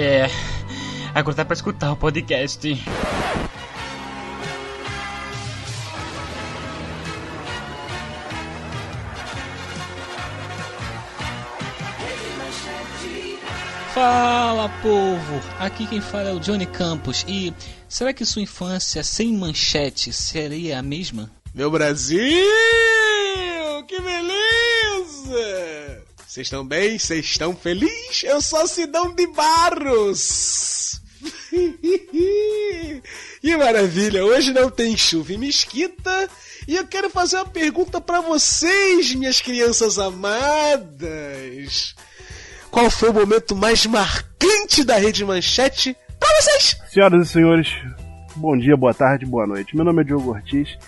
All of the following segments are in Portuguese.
É. Agora dá pra escutar o podcast. Fala povo, aqui quem fala é o Johnny Campos e será que sua infância sem manchete seria a mesma? Meu Brasil, que beleza! Vocês estão bem? Vocês estão felizes? Eu sou Sidão de Barros! que maravilha! Hoje não tem chuva em Mesquita e eu quero fazer uma pergunta para vocês, minhas crianças amadas. Qual foi o momento mais marcante da Rede Manchete para vocês? Senhoras e senhores, bom dia, boa tarde, boa noite. Meu nome é Diogo Ortiz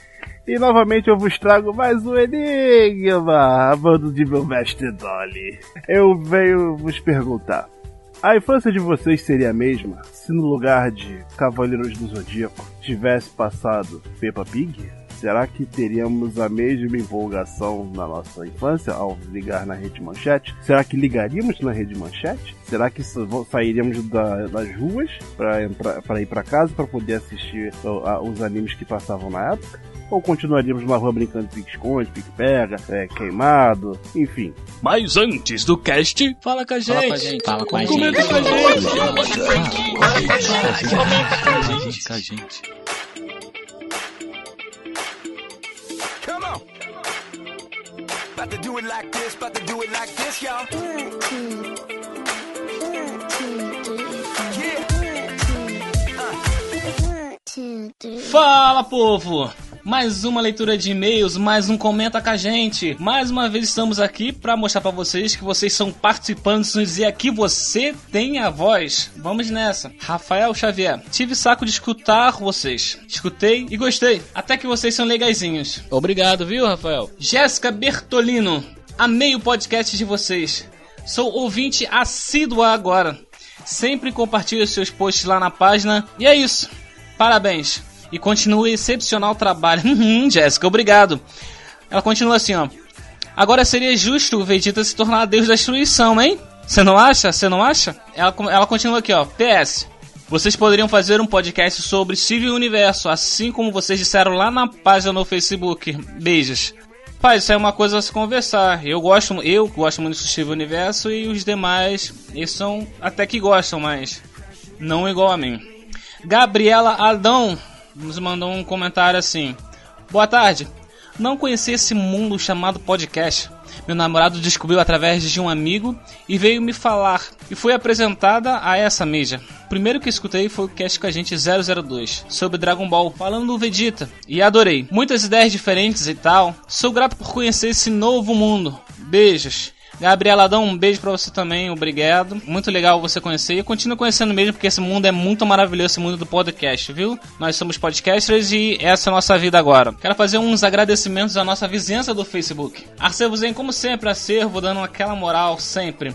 e novamente eu vos trago mais um enigma bando de meu mestre Dolly. Eu venho vos perguntar: a infância de vocês seria a mesma se no lugar de Cavaleiros do Zodíaco tivesse passado Peppa Pig? Será que teríamos a mesma empolgação na nossa infância ao ligar na Rede Manchete? Será que ligaríamos na Rede Manchete? Será que sairíamos da, das ruas para ir para casa para poder assistir os animes que passavam na época? Ou continuaríamos na rua brincando de pique-esconde, pique-pega, é, queimado, enfim. Mas antes do cast, fala com a gente. Fala com a gente. Comenta com a gente. Comenta com a gente. Com a gente. Come on. About to do it like this, about to do it like this, y'all. Fala povo! Mais uma leitura de e-mails, mais um comenta com a gente. Mais uma vez estamos aqui para mostrar para vocês que vocês são participantes e aqui você tem a voz. Vamos nessa. Rafael Xavier, tive saco de escutar vocês. Escutei e gostei. Até que vocês são legaisinhos. Obrigado, viu, Rafael? Jéssica Bertolino, amei o podcast de vocês. Sou ouvinte assídua agora. Sempre compartilho seus posts lá na página. E é isso. Parabéns. E continue excepcional trabalho. Hum, Jéssica, obrigado. Ela continua assim, ó. Agora seria justo o Vegeta se tornar Deus da destruição, hein? Você não acha? Você não acha? Ela, ela continua aqui, ó. PS. Vocês poderiam fazer um podcast sobre Civil Universo, assim como vocês disseram lá na página no Facebook. Beijos. Pai, isso é uma coisa a se conversar. Eu gosto, eu gosto muito do Steve Universo e os demais, eles são até que gostam, mas não igual a mim. Gabriela Adão nos mandou um comentário assim: Boa tarde. Não conhecia esse mundo chamado podcast. Meu namorado descobriu através de um amigo e veio me falar. E fui apresentada a essa mídia. Primeiro que escutei foi o cast com a gente 002 sobre Dragon Ball, falando do Vegeta. E adorei. Muitas ideias diferentes e tal. Sou grato por conhecer esse novo mundo. Beijos. Gabriela, dá um beijo pra você também, obrigado. Muito legal você conhecer e continua conhecendo mesmo, porque esse mundo é muito maravilhoso, esse mundo do podcast, viu? Nós somos podcasters e essa é a nossa vida agora. Quero fazer uns agradecimentos à nossa vizinhança do Facebook. Zen, como sempre, acervo, dando aquela moral sempre.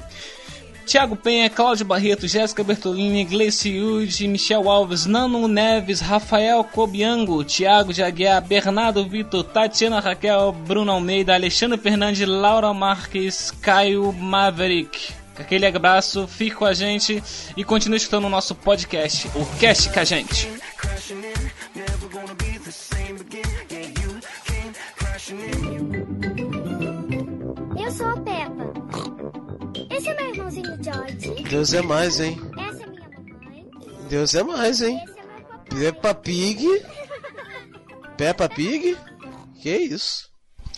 Tiago Penha, Cláudio Barreto, Jéssica Bertolini, Gleice Yude, Michel Alves, Nano Neves, Rafael Cobiango, Tiago de Aguiar, Bernardo Vitor, Tatiana Raquel, Bruno Almeida, Alexandre Fernandes, Laura Marques, Caio Maverick. Aquele abraço, fique com a gente e continue escutando o nosso podcast, o Cast com a gente. Eu sou a Peppa. Esse é meu irmãozinho George. Deus é mais, hein? Essa é minha mamãe. Deus é mais, hein? Esse é. Peppa Pig. Peppa Pig? Que isso?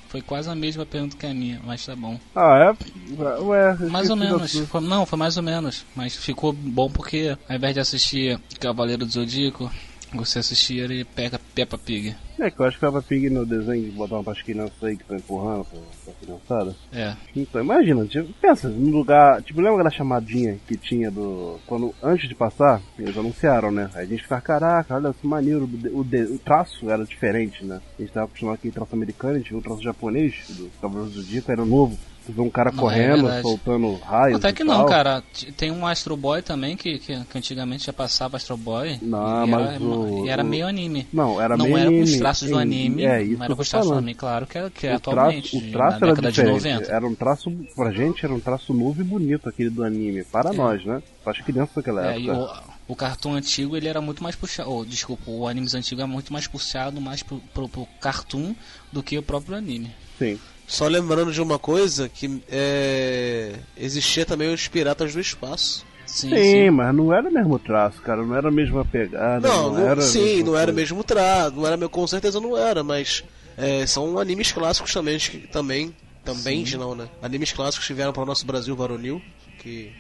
Foi quase a mesma pergunta que a minha, mas tá bom. Ah, é? Ué, Mais ou menos. Foi- não, foi mais ou menos. Mas ficou bom porque ao invés de assistir Cavaleiro do Zodíaco, você assistia ele Pega Peppa Pig. É que eu acho que Peppa Pig no desenho, botar uma parte criança aí que tá empurrando pra, pra criançada. É. Então, imagina, tipo, pensa, no lugar. Tipo, lembra da chamadinha que tinha do. Quando, antes de passar, eles anunciaram, né? Aí a gente ficava, caraca, olha que maneiro, o, de- o, de- traço era diferente, né? A gente tava acostumado com traço americano, a gente viu o traço japonês do Cavaleiro do Zodíaco, era novo. Ver um cara Não, é correndo, verdade. soltando raios. Até e que não, cara. Tem um Astro Boy também, que, que, que antigamente já passava Astro Boy. Não, e mas era, o- e era meio anime. Não, era não meio era com os anime. traços do anime, É, isso não era com os traços do anime, claro que é, que é o traço, atualmente, o traço era década de diferente. 90. Era um traço, pra gente, era um traço novo e bonito aquele do anime. Para nós, né? Para as crianças daquela É, e época. o, o cartoon antigo ele era muito mais puxado. Oh, desculpa, o animes antigo é muito mais puxado mais pro, pro, pro cartoon do que o próprio anime. Sim. Só lembrando de uma coisa, que é... existia também os Piratas do Espaço. Sim, Sim, sim. mas não era o mesmo traço, cara. Não era a mesma pegada. Não, Não, não- era. sim, não era coisa. mesmo traço, não era, meu- com certeza não era, mas é, são animes clássicos também, também, também não, né? Animes clássicos que vieram para o nosso Brasil varonil, que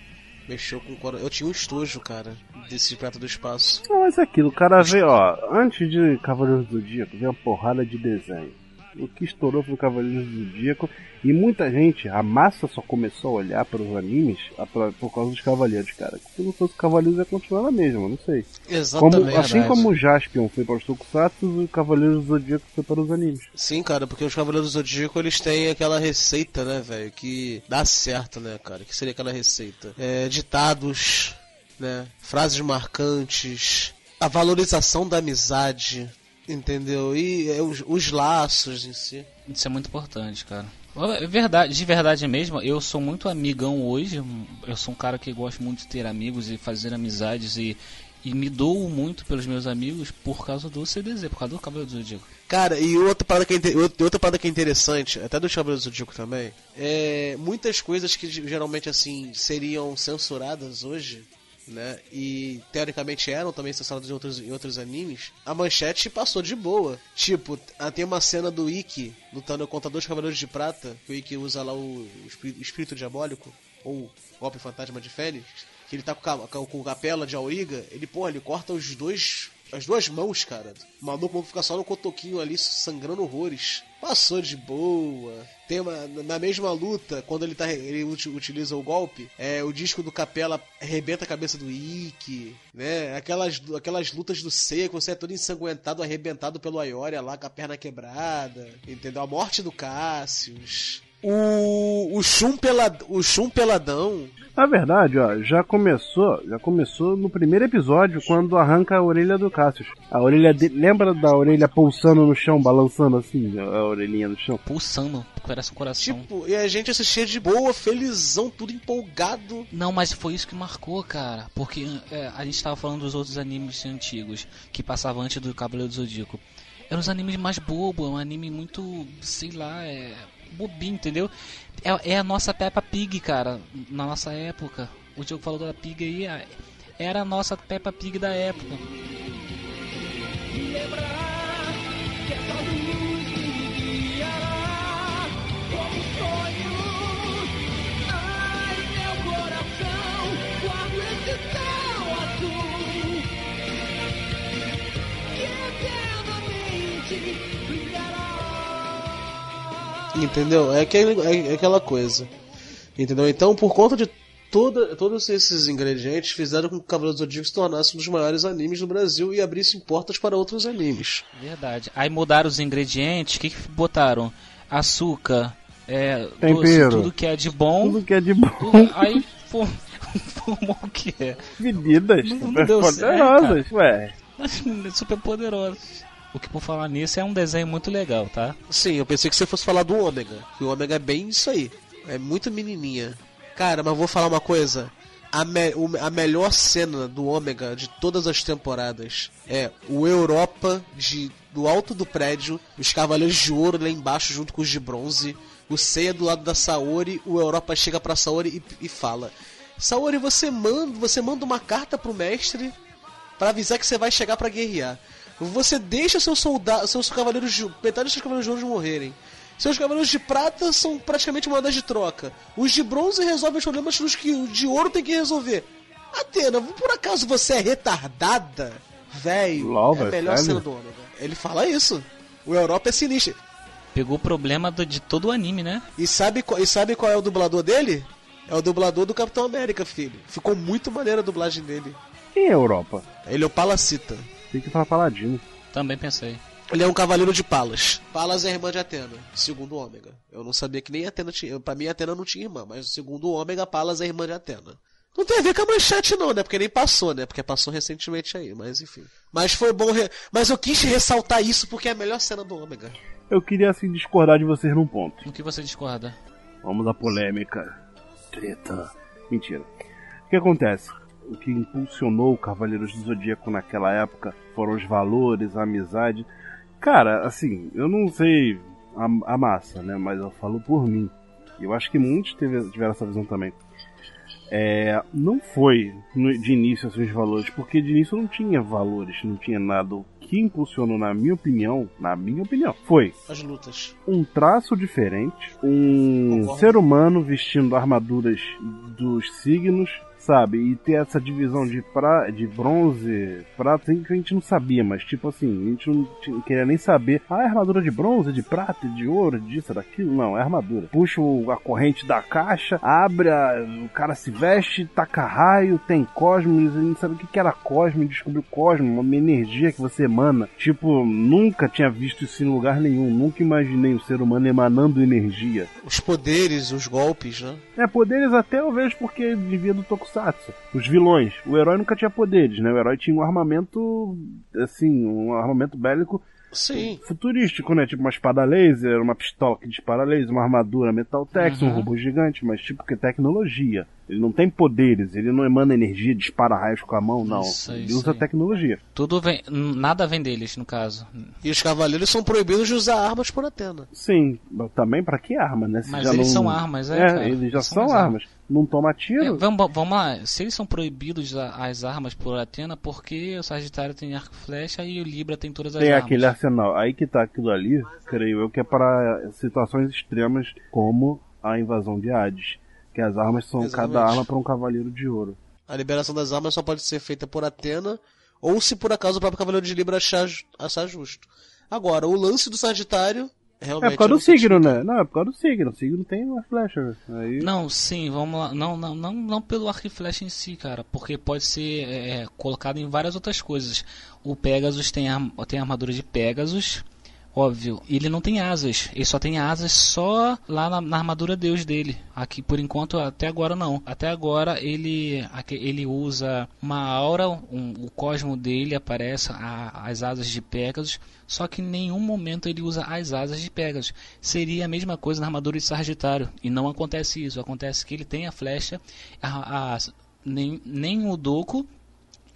mexeu com o Eu tinha um estojo, cara, desse Pirata do Espaço. Não, mas é aquilo, o cara vê, ó, antes de Cavaleiros do Zodíaco, veio uma porrada de desenho. O que estourou foi o Cavaleiros do Zodíaco e muita gente, a massa só começou a olhar para os animes pra- por causa dos Cavaleiros, cara. Se não fosse Cavaleiros ia continuar na mesma, não sei. Como, Exatamente. assim verdade. como o Jaspion foi para os Tokusatsu, o Cavaleiros do Zodíaco foi para os animes. Sim, cara, porque os Cavaleiros do Zodíaco eles têm aquela receita, né, velho, que dá certo, né, cara? Que seria aquela receita? É, ditados, né? Frases marcantes, a valorização da amizade, entendeu? E é, os, os laços em si. Isso é muito importante, cara. É verdade, de verdade mesmo, eu sou muito amigão hoje. Eu sou um cara que gosta muito de ter amigos e fazer amizades e, e me dou muito pelos meus amigos por causa do CDZ, por causa do Cabelo do Zodíaco. Cara, e outra parada que é, outra parada que é interessante, até do Cavaleiros do Zodíaco também, é muitas coisas que geralmente assim seriam censuradas hoje, né? E teoricamente eram também censuradas em outros, em outros animes. A manchete passou de boa. Tipo, ah, tem uma cena do Ikki lutando contra dois Cavaleiros de Prata, que o Ikki usa lá o, espírito, diabólico, ou golpe fantasma de Fênix, que ele tá com, com, com capela de Auriga, ele, porra, ele corta os dois. As duas mãos, cara. O maluco fica só no cotoquinho ali, sangrando horrores. Passou de boa. Tem uma, na mesma luta, quando ele, tá, ele uti- utiliza o golpe, é, o disco do Capela arrebenta a cabeça do Ikki, né? Aquelas, aquelas lutas do Seco, você é todo ensanguentado, arrebentado pelo Aioria lá com a perna quebrada, entendeu? A morte do Cassius. O, o, Shun pelad, o Shun peladão. Na verdade, ó, já começou, já começou no primeiro episódio quando arranca a orelha do Cassius. A orelha dele, lembra da orelha pulsando no chão, balançando assim, a orelhinha no chão? Pulsando, parece um coração. Tipo, e a gente assistia de boa, felizão, tudo empolgado. Não, mas foi isso que marcou, cara. Porque é, a gente tava falando dos outros animes antigos que passavam antes do Cavaleiro do Zodíaco. Eram os animes mais bobos, um anime muito, sei lá, é bobinho, entendeu? É, é a nossa Peppa Pig, cara, na nossa época. O Diogo falou da Pig aí, a- era a nossa Peppa Pig da época. Entendeu? É, aquele, é, é aquela coisa. Entendeu? Então, por conta de toda, todos esses ingredientes, fizeram com que o Cavaleiro do Zodíaco se tornasse um dos maiores animes do Brasil e abrisse portas para outros animes. Verdade. Aí mudaram os ingredientes, o que, que botaram? Açúcar, é, doce, Tempero. tudo que é de bom. Tudo que é de bom. tudo- aí fo- formou o que é? Medidas Não- não super poderosas, ué. Super poderosos. O que por falar nisso é um desenho muito legal, tá? Sim, eu pensei que você fosse falar do Ômega. Que o Ômega é bem isso aí. É muito menininha. Cara, mas vou falar uma coisa. A, me- a melhor cena do Ômega de todas as temporadas é o Europa de, do alto do prédio, os Cavaleiros de Ouro lá embaixo junto com os de bronze, o Seiya do lado da Saori, o Europa chega pra Saori e, e fala: Saori, você manda, você manda uma carta pro mestre Pra avisar que você vai chegar pra guerrear. Você deixa seus soldados, seus cavaleiros de metade dos seus cavaleiros de ouro morrerem. Seus cavaleiros de prata são praticamente moedas de troca. Os de bronze resolvem os problemas dos que o de ouro tem que resolver. Atena, por acaso você é retardada? Velho, LOL, é a velho, melhor sério? cena do Ômega. Ele fala isso. O Europa é sinistro. Pegou o problema do- de todo o anime, né? E sabe, qual- e sabe qual é o dublador dele? É o dublador do Capitão América, filho. Ficou muito maneira a dublagem dele. Quem é a Europa? Ele é o Palacita. Tem que falar paladino. Também pensei. Ele é um cavaleiro de Palas. Palas é a irmã de Atena, segundo o Ômega. Eu não sabia que nem Atena tinha. Pra mim, Atena não tinha irmã, mas segundo o Ômega, Palas é a irmã de Atena. Não tem a ver com a manchete, não, né? Porque nem passou, né? Porque passou recentemente aí, mas enfim. Mas foi bom. Re... Mas eu quis ressaltar isso porque é a melhor cena do Ômega. Eu queria assim discordar de vocês num ponto. No que você discorda? Vamos à polêmica. Treta. Mentira. O que acontece? O que impulsionou o Cavaleiros do Zodíaco naquela época foram os valores, a amizade. Cara, assim, eu não sei a, a massa, né? Mas eu falo por mim. Eu acho que muitos teve, tiveram essa visão também. É, não foi de início assim, os valores, porque de início não tinha valores, não tinha nada. O que impulsionou, na minha opinião, na minha opinião, foi As lutas. um traço diferente, um Concordo. ser humano vestindo armaduras dos signos, sabe? E ter essa divisão de, pra, de bronze, prata, que a gente não sabia, mas tipo assim, a gente não queria nem saber. Ah, é armadura de bronze, de prata, de ouro, disso, daquilo? Não, é armadura. Puxa a corrente da caixa, abre, a- o cara se veste, taca raio, tem cosmos, a gente não sabe o que que era cosmo, descobriu cosmo, uma energia que você emana. Tipo, nunca tinha visto isso em lugar nenhum, nunca imaginei um ser humano emanando energia. Os poderes, os golpes, né? É, poderes até eu vejo porque devia do Tokusatsu. Os vilões. O herói nunca tinha poderes, né? O herói tinha um armamento, assim, um armamento bélico Sim. futurístico, né? Tipo uma espada laser, uma pistola que dispara laser, uma armadura Metaltex, um Uhum. robô gigante, mas tipo que é tecnologia. Ele não tem poderes, ele não emana energia, dispara raios com a mão, não. Isso, ele isso usa aí. tecnologia. Tudo vem. Nada vem deles, no caso. E os cavaleiros são proibidos de usar armas por Atena. Sim, mas também pra que arma, né? Se Mas já eles não- são armas, é, É, cara. eles já Eles são, são as armas. Não toma tiro. É, vamos, vamos lá, se eles são proibidos as armas por Atena, por que o Sagitário tem arco e flecha e o Libra tem todas as Tem armas? aquele arsenal. Aí que tá aquilo ali, creio eu, que é para situações extremas como a invasão de Hades. Que as armas são Exatamente. cada arma para um cavaleiro de ouro. A liberação das armas só pode ser feita por Atena, ou se por acaso o próprio Cavaleiro de Libra achar, achar justo. Agora, o lance do Sagitário, realmente. É por causa do não sei signo, né? Não, é por causa do signo. O signo tem uma flecha. Aí... Não, sim, vamos lá. Não, não, não, não pelo arco e flecha em si, cara. Porque pode ser é, colocado em várias outras coisas. O Pegasus tem, tem a armadura de Pegasus. Óbvio, ele não tem asas, ele só tem asas só lá na, na armadura Deus dele. Aqui por enquanto, até agora não. Até agora ele, ele usa uma aura, um- o cosmo dele aparece a- as asas de Pegasus, só que em nenhum momento ele usa as asas de Pegasus. Seria a mesma coisa na armadura de Sagitário, e não acontece isso. Acontece que ele tem a flecha, a- a- nem, nem o Doku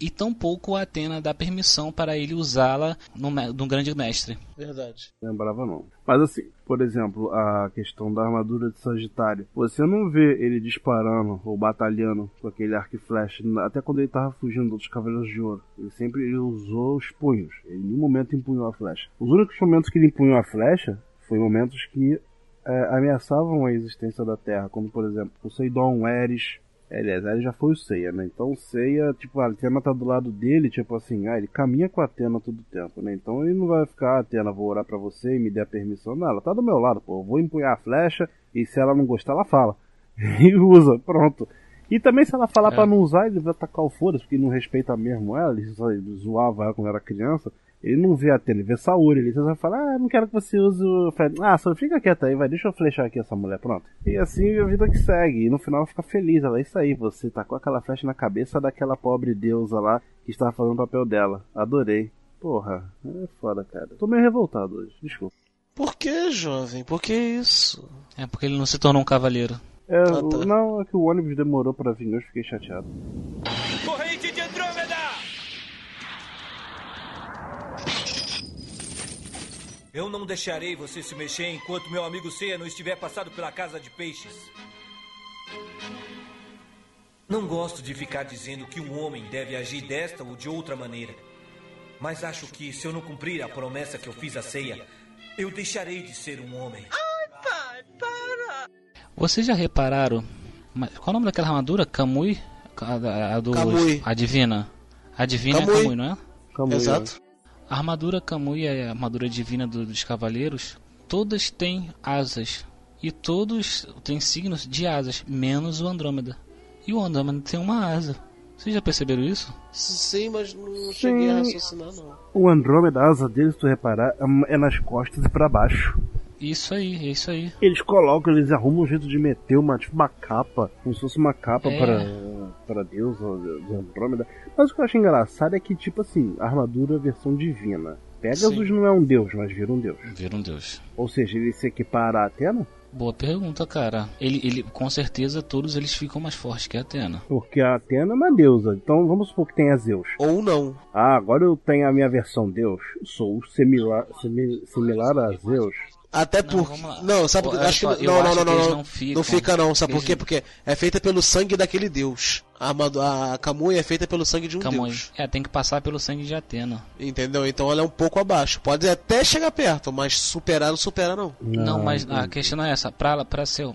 e tampouco a Atena dá permissão para ele usá-la no, no grande mestre. Verdade. Lembrava não. Mas assim, por exemplo, a questão da armadura de Sagitário. Você não vê ele disparando ou batalhando com aquele arco e flecha, até quando ele tava fugindo dos Cavaleiros de Ouro. Ele sempre ele usou os punhos. Ele em nenhum momento empunhou a flecha. Os únicos momentos que ele empunhou a flecha foi momentos que é, ameaçavam a existência da Terra, como por exemplo Poseidon, Eris. Aliás, Eris já foi o Seiya, né? Então o Seiya, tipo, a Atena tá do lado dele, tipo assim, ah, ele caminha com a Atena todo tempo, né? Então ele não vai ficar, ah, Atena, vou orar pra você e me dê a permissão. Não, ela tá do meu lado, pô. Eu vou empunhar a flecha e se ela não gostar, ela fala. e usa, pronto. E também se ela falar É. pra não usar, ele vai atacar o foda-se, porque ele não respeita mesmo ela, ele só ele zoava ela quando era criança. Ele não vê a Atena, ele vê Saori. Ele vai falar, ah, não quero que você use o Fred. Ah, só fica quieta aí, vai, deixa eu flechar aqui essa mulher, pronto. E assim a vida que segue. E no final ela fica feliz, ela é isso aí, você tacou aquela flecha na cabeça daquela pobre deusa lá que estava fazendo o papel dela. Adorei. Porra, é foda, cara. Tô meio revoltado hoje, desculpa. Por que, jovem? Por que isso? É porque ele não se tornou um cavaleiro. É, Ah, tá. o- Não, é que o ônibus demorou pra vir, eu fiquei chateado. Corrente de Andrômeda! Eu não deixarei você se mexer enquanto meu amigo Ceia não estiver passado pela casa de peixes. Não gosto de ficar dizendo que um homem deve agir desta ou de outra maneira. Mas acho que se eu não cumprir a promessa que eu fiz à ceia, eu deixarei de ser um homem. Vocês já repararam? Qual é o nome daquela armadura? Kamui? A, a- a do, Kamui. A divina. A divina Kamui. é Kamui, não é? Exato. A armadura Kamui é a armadura divina do- dos cavaleiros. Todas têm asas. E todos têm signos de asas, menos o Andrômeda. E o Andrômeda tem uma asa. Vocês já perceberam isso? Sim, mas não cheguei a raciocinar, não. O Andrômeda, a asa dele, se tu reparar, é nas costas e pra baixo. Isso aí, é isso aí. Eles colocam, eles arrumam um jeito de meter uma, tipo, uma capa, como se fosse uma capa É. para, para Deus, ou de Andrômeda. Mas o que eu acho engraçado é que, tipo assim, armadura versão divina. Pegasus Sim. não é um deus, mas vira um deus. Vira um deus. Ou seja, ele se equipara a Atena? Boa pergunta, cara. Ele, ele, com certeza, todos eles ficam mais fortes que a Atena. Porque a Atena é uma deusa. Então vamos supor que tenha Zeus. Ou não. Ah, agora eu tenho a minha versão Deus. Sou similar, simi- similar a Zeus. Até Não, porque. Não, sabe por que. Acho que. acho- eu Não, não, acho não, que não. Não, não ficam. não fica, não. Sabe por quê? não- Porque é feita pelo sangue daquele deus. A, armadu- a Kamui é feita pelo sangue de um Camões. deus. É, tem que passar pelo sangue de Atena. Entendeu? Então ela é um pouco abaixo. Pode até chegar perto, mas superar não supera, não. Não, mas a questão não é essa. Pra, ela- pra ser.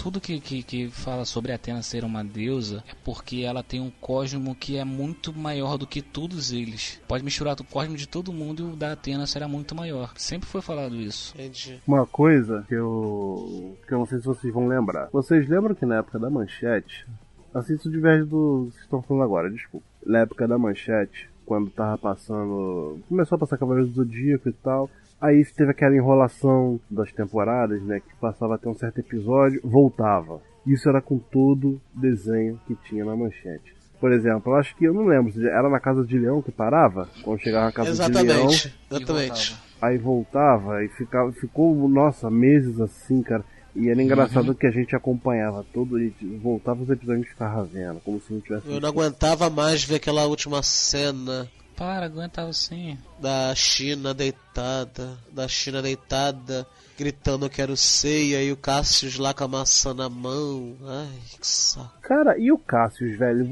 Tudo que, que, que fala sobre Atena ser uma deusa é porque ela tem um cosmo que é muito maior do que todos eles. Pode misturar o cosmo de todo mundo e o da Atena será muito maior. Sempre foi falado isso. Entendi. Uma coisa que eu. que eu não sei se vocês vão lembrar. Vocês lembram que na época da manchete. Assim isso diverge do que estão falando agora, desculpa. Na época da manchete, quando tava passando. Começou a passar Cavaleiros do Zodíaco e tal. Aí teve aquela enrolação das temporadas, né? Que passava até um certo episódio, voltava. Isso era com todo desenho que tinha na manchete. Por exemplo, eu acho que eu não lembro, era na Casa de Leão que parava? Quando chegava na Casa de Leão. Exatamente. Exatamente. Aí voltava e ficava, ficou, nossa, meses assim, cara. E era engraçado que a gente acompanhava todo e voltava os episódios e ficava vendo, como se não tivesse. Eu não aguentava mais ver aquela última cena Para, aguenta assim. da China deitada, da China deitada, gritando eu quero ceia e o Cassius lá com a maçã na mão. Ai, que saco. Cara, e o Cassius, velho?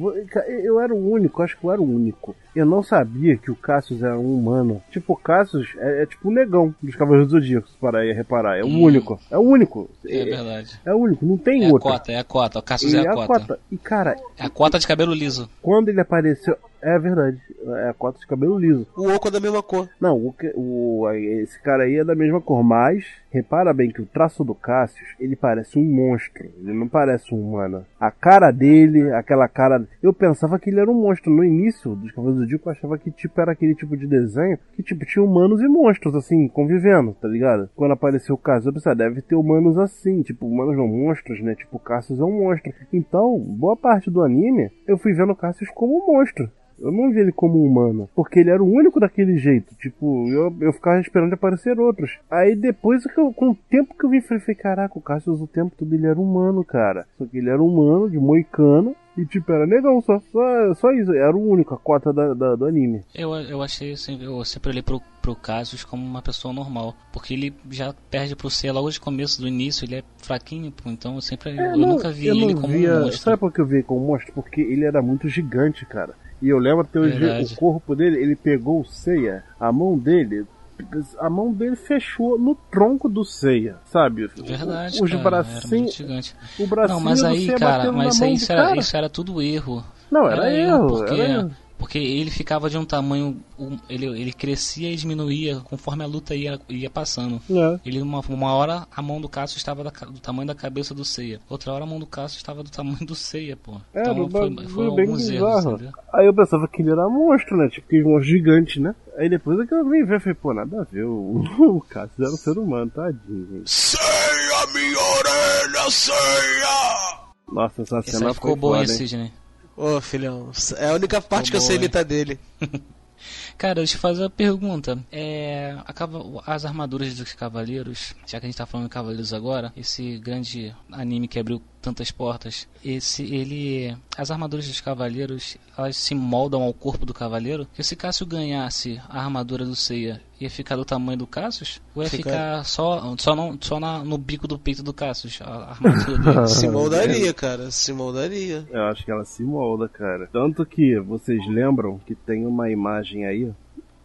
Eu era o único, acho que eu era o único. Eu não sabia que o Cassius era um humano. Tipo, o Cassius é, é tipo o negão dos Cavaleiros do Zodíaco, se parar aí a reparar. É o Hum. único. É o único. É É, verdade. é o único, não tem É a outro. cota, é a cota. O Cassius é a cota. E cara, É a cota de cabelo liso. quando ele apareceu. É verdade, é a cota de cabelo liso. O Oco é da mesma cor. Não, o, que- o, esse cara aí é da mesma cor, mas repara bem que o traço do Cassius, ele parece um monstro, ele não parece um humano. A cara dele, aquela cara. Eu pensava que ele era um monstro. No início dos Cavaleiros do Zodíaco, eu achava que tipo era aquele tipo de desenho que tipo tinha humanos e monstros, assim, convivendo, tá ligado? Quando apareceu o Cassius, eu pensei, ah, deve ter humanos assim, tipo, humanos não monstros, né? Tipo, Cassius é um monstro. Então, boa parte do anime, eu fui vendo o Cassius como um monstro. Eu não vi ele como um humano, porque ele era o único daquele jeito. Tipo, eu, eu ficava esperando aparecer outros. Aí depois, que eu- com o tempo que eu vi, falei, caraca, o Cassius o tempo todo ele era humano, cara. Só que ele era humano, de moicano, e tipo, era negão, só, só, só isso. Era o único, a cota da, da- do anime. Eu, eu achei assim, eu sempre olhei pro, pro Cassius como uma pessoa normal. Porque ele já perde pro C logo de começo, do início, ele é fraquinho, pô. Então eu sempre. É, eu não, nunca vi eu ele não como via- um monstro. Sabe por que eu vi como monstro? Porque ele era muito gigante, cara. E eu lembro até hoje, o corpo dele, ele pegou o Seiya, a mão dele, a mão dele fechou no tronco do Seiya, sabe? Verdade, Os cara, era bracinhos, o bracinho Não, mas aí, cara, mas aí isso era, isso era tudo erro. Não, era, erro, porque, era erro. Porque ele ficava de um tamanho. um- ele, ele crescia e diminuía conforme a luta ia, ia passando. É. Ele, uma, uma hora a mão do Cassius estava da do tamanho da cabeça do Seiya. Outra hora a mão do Cassius estava do tamanho do Seiya, pô. É, então foi, bagulho foi bem alguns erros, bizarro. entendeu? Aí eu pensava que ele era monstro, né? Tipo, aquele monstro gigante, né? Aí depois é que eu vim ver, falei, pô, nada a ver, o, o Cassius era um ser humano, tadinho, gente. Ceia, minha orelha, ceia! Nossa, essa cena ficou foi bom, hein, foda, hein? Ô, filhão, é a única parte que eu sei imitar dele. Cara, deixa eu fazer uma pergunta. É, a cava- as armaduras dos cavaleiros, já que a gente tá falando de cavaleiros agora, esse grande anime que abriu tantas portas, esse ele, as armaduras dos cavaleiros, elas se moldam ao corpo do cavaleiro. Que se Cássio ganhasse a armadura do Seiya, ia ficar do tamanho do Cassius? Ou ia Fica- ficar só, só, não, só na- no bico do peito do Cassius, a armadura dele? Se moldaria, cara, se moldaria. Eu acho que ela se molda, cara. Tanto que vocês lembram que tem uma imagem aí,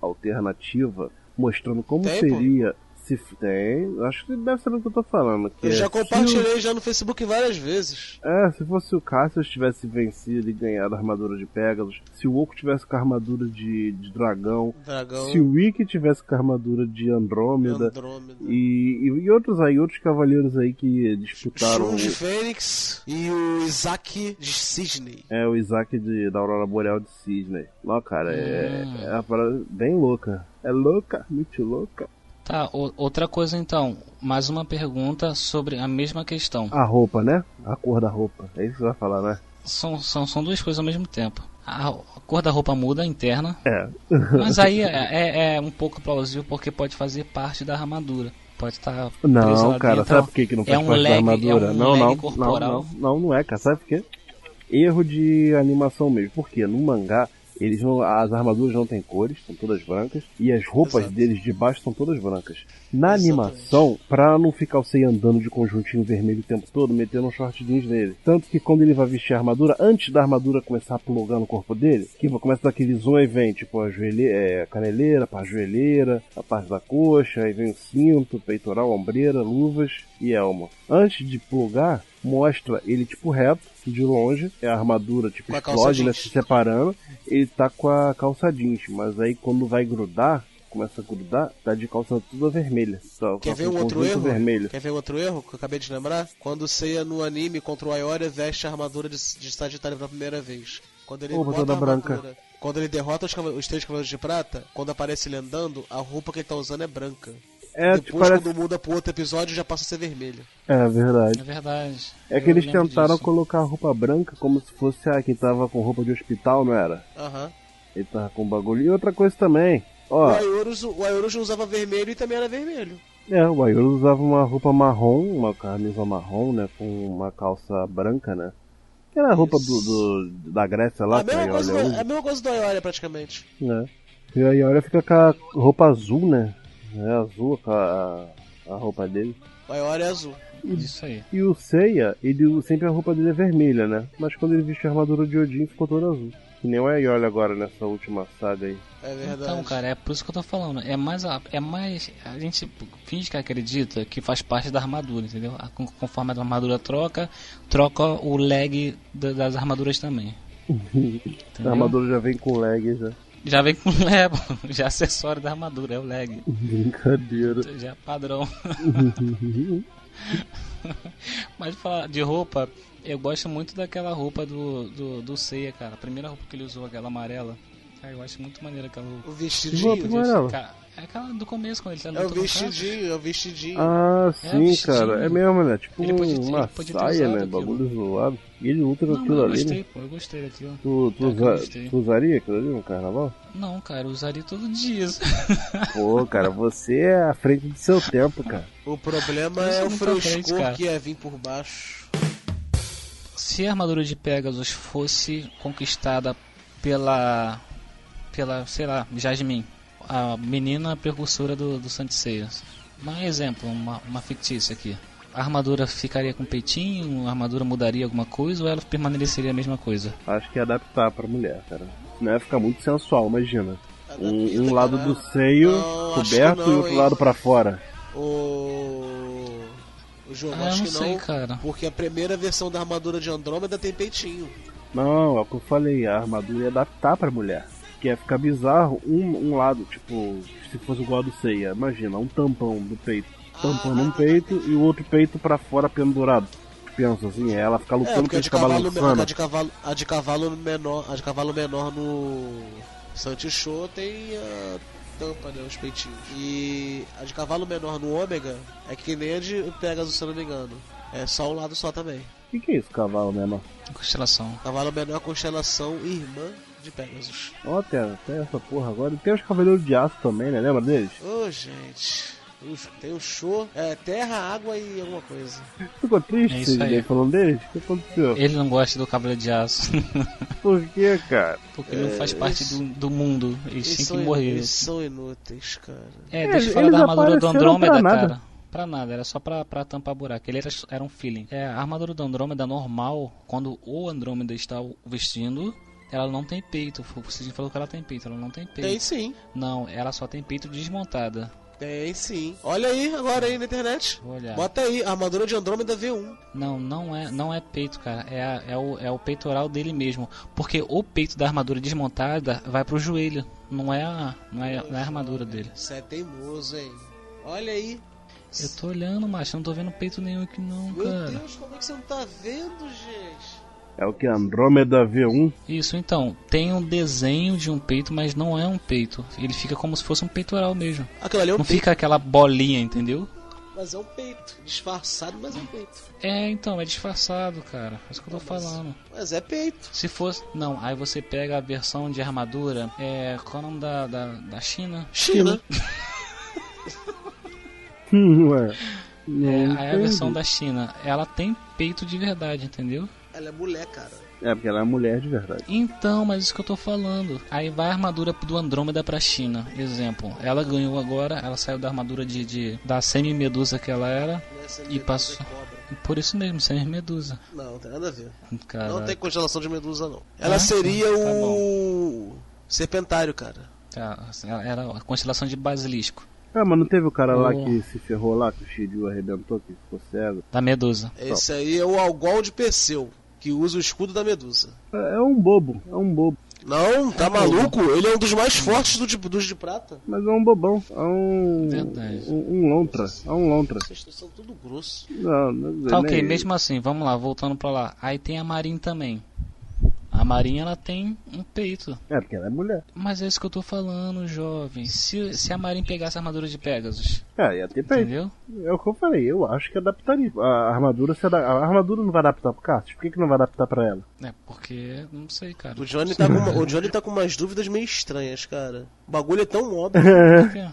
alternativa, mostrando como Tem, pô. seria Se tem, acho que deve saber o que eu tô falando. que Eu é, já se compartilhei já no Facebook várias vezes. o- É, se fosse o Cassius tivesse vencido e ganhado a armadura de Pegasus, se o Oco tivesse com a armadura de, de dragão, Dragão, se o Ikki tivesse com a armadura de Andrômeda, Andrômeda. e, e, e outros aí, outros cavaleiros aí que disputaram Shun de o- Fênix e o Isaac de Sidney. é, o Isaac de, da Aurora Boreal de Sidney. Não, cara, é, é uma parada bem louca. É louca, muito louca. Tá, outra coisa então. Mais uma pergunta sobre a mesma questão. A roupa, né? A cor da roupa. É isso que você vai falar, né? São, são, são duas coisas ao mesmo tempo. A, a cor da roupa muda, interna. É. Mas aí é, é- é um pouco plausível porque pode fazer parte da armadura. Pode estar preso Não, cara, dentro. sabe por que, que não faz é um parte lag, da armadura? É um não, não, não, corporal. não, não, não é, cara. Sabe por quê? Erro de animação mesmo. Porque no mangá, eles não, as armaduras não têm cores, são todas brancas, e as roupas Exato. deles de baixo são todas brancas. Na Exatamente. animação, pra não ficar o Sei andando de conjuntinho vermelho o tempo todo, metendo um short jeans nele. Tanto que quando ele vai vestir a armadura, antes da armadura começar a plugar no corpo dele, que começa daquele zoom e vem, tipo, a joelheira, é, a caneleira, a joelheira, a parte da coxa, aí vem o cinto, peitoral, ombreira, luvas e elmo. Antes de plugar, mostra ele tipo reto, de longe, é a armadura tipo Com explode, né, se separando, ele tá com a calça jeans, mas aí quando vai grudar, começa a grudar, tá de calça toda vermelha. Tá, Quer tá ver um outro erro? vermelho. Quer ver outro erro que eu acabei de lembrar? Quando o Seiya no anime contra o Ayoria veste a armadura de, de Sagitário pela primeira vez. Quando ele Roupa bota a branca. armadura, quando ele derrota os, os três cavaleiros de prata, quando aparece ele andando, a roupa que ele tá usando é branca. É, tipo, Depois, parece... quando muda pro outro episódio, já passa a ser vermelho. é verdade. É verdade. É que Eu eles tentaram disso. colocar a roupa branca como se fosse a quem tava com roupa de hospital, não era? Aham. Ele tava com bagulho. E outra coisa também, O ó, Ayorus, o Ayorus usava vermelho e também era vermelho. é, o Ayuro usava uma roupa marrom, uma camisa marrom, né, com uma calça branca, né? Que era a roupa do, do- da Grécia lá, a, que a mesma coisa do, a mesma coisa do Ayoria, praticamente. né? E a Iolia fica com a roupa azul, né? É azul com a, a roupa dele. O Ayoria é azul. Isso aí. E o Seiya, ele sempre a roupa dele é vermelha, né? Mas quando ele vestiu a armadura de Odin, ficou toda azul. Que nem o Aiolia agora nessa última saga aí. É verdade. Então, cara, é por isso que eu tô falando. É mais a, é mais a gente finge que acredita que faz parte da armadura, entendeu? Conforme a armadura troca, troca o lag da- das armaduras também. A armadura já vem com lag já. Já vem com pô, já é acessório da armadura, é o lag. Brincadeira. Já é padrão. Mas falar de roupa, eu gosto muito daquela roupa do, do, do Seiya, cara. A primeira roupa que ele usou, aquela amarela. Cara, eu acho muito maneira aquela roupa. O Que vestidinho. roupa amarela? Cara, é aquela do começo, quando ele tá É o vestidinho, é o vestidinho. Ah, É, sim, vestidinho. cara. É mesmo, né? Tipo Ele podia uma ele saia, né? aquilo. Bagulho zoado. E ele luta com Não, aquilo eu ali, gostei, né? pô, eu gostei daquilo. Tu, tu, É, usa- tu usaria aquilo ali no carnaval? Não, cara, eu usaria todo dia. Pô, cara, você é à frente do seu tempo, cara. O problema é o frente, frescor cara. que é vir por baixo. Se a armadura de Pegasus fosse conquistada pela. pela, sei lá, Jasmine, a menina precursora do, do Saint Seiya. Um exemplo, uma, uma fictícia aqui. A armadura ficaria com peitinho? A armadura mudaria alguma coisa ou ela permaneceria a mesma coisa? Acho que ia adaptar pra mulher, cara. Senão ia ficar muito sensual, imagina. Um, um lado do seio Não, coberto não, e outro hein. lado pra fora. O. O João, Ah, eu acho não que sei, não. cara. Porque a primeira versão da armadura de Andrômeda tem peitinho. Não, é o que eu falei, a armadura ia adaptar pra mulher. Que ia ficar bizarro um, um lado, tipo, se fosse igual ao do Seiya. Imagina, um tampão do peito. Tampando Ah. um peito e o outro peito pra fora pendurado. Pensa assim, ela ficar É, lutando com a de cavalo, a de cavalo, a de cavalo menor, a de cavalo menor no Santichou tem a tampa, né, os peitinhos. E a de cavalo menor no Ômega é que nem a de Pegasus, se eu não me engano. É só um lado só também. O que, que é isso, cavalo menor? Constelação. Cavalo menor é a constelação irmã de Pegasus. Ó, tem, tem essa porra agora. Tem os cavaleiros de aço também, né? Lembra deles? Ô, gente. Os- Tem o show, é terra, água e alguma coisa. Ficou triste É isso falando deles? O que aconteceu? Ele não gosta do cabelo de aço. Por que, cara? Porque ele não faz parte do, do mundo. Eles têm que são, morrer. eles são inúteis, cara. É, É, deixa eu falar eles da armadura do Andrômeda, pra nada. cara. Pra nada, era só pra, pra tampar buraco. Ele era, era um feeling. É, a armadura do Andrômeda normal, quando o Andrômeda está vestindo, ela não tem peito. O Sidney falou que ela tem peito, ela não tem peito. Tem sim. Não, ela só tem peito desmontada. Tem sim. Olha aí agora aí na internet. Vou olhar. Bota aí, armadura de Andrômeda V1. Não, não é, não é peito, cara. É, a- é, o, é o peitoral dele mesmo. Porque o peito da armadura desmontada vai pro joelho. Não é a, não é, não é a armadura dele. Você é teimoso, hein? Olha aí. Eu tô olhando, macho. Não tô vendo peito nenhum aqui, não, Meu cara. Deus, como é que você não tá vendo, gente? É o que? Andrômeda V1? Isso, então. Tem um desenho de um peito, mas não é um peito. Ele fica como se fosse um peitoral mesmo. Aquilo ali é um Não peito, fica aquela bolinha, entendeu? mas é um peito. Disfarçado, mas é um peito. É, então, é disfarçado, cara. É isso que eu tô falando. Mas é peito. Se fosse. Não, aí você pega a versão de armadura. É. Qual é o nome da, da, da China? China. Ué. É, Não aí a versão da China. Ela tem peito de verdade, entendeu? Ela é mulher, cara. É, porque ela é mulher de verdade. Então, mas isso que eu tô falando. Aí vai a armadura do Andrômeda pra China. Exemplo. Ela ganhou agora, ela saiu da armadura de, de da semi-medusa que ela era. É E passou. cobra. Por isso mesmo, semi-medusa. Não, não tem nada a ver. Cara, Não tem constelação de medusa, não. Ela Ah, seria tá o. Serpentário, cara. tá, ela era a constelação de basilisco. Ah, mas não teve o cara lá Oh. que se ferrou lá, que o Shiryu arrebentou, que ficou cego? Da medusa. Esse aí é o Algol de Perseu, que usa o escudo da medusa. É é um bobo, é um bobo. Não, tá maluco? Ele é um dos mais fortes do de- dos de prata. Mas é um bobão, é um. Verdade. Um, um lontra, é um lontra. Vocês são tudo grosso. Não, não Tá ok, mesmo assim, vamos lá, voltando pra lá. Aí tem a Marin também. A Marinha ela tem um peito. É, porque ela é mulher. Mas é isso que eu tô falando, jovem. Se, se a Marin pegasse a armadura de Pegasus, É, ia ter peito. entendeu? É o que eu falei, eu acho que adaptaria. A armadura se A armadura não vai adaptar pro Cassius? Por que, que não vai adaptar pra ela? É, porque. Não sei, cara. O Johnny, tá com uma- o Johnny tá com umas dúvidas meio estranhas, cara. O bagulho é tão óbvio. Por quê?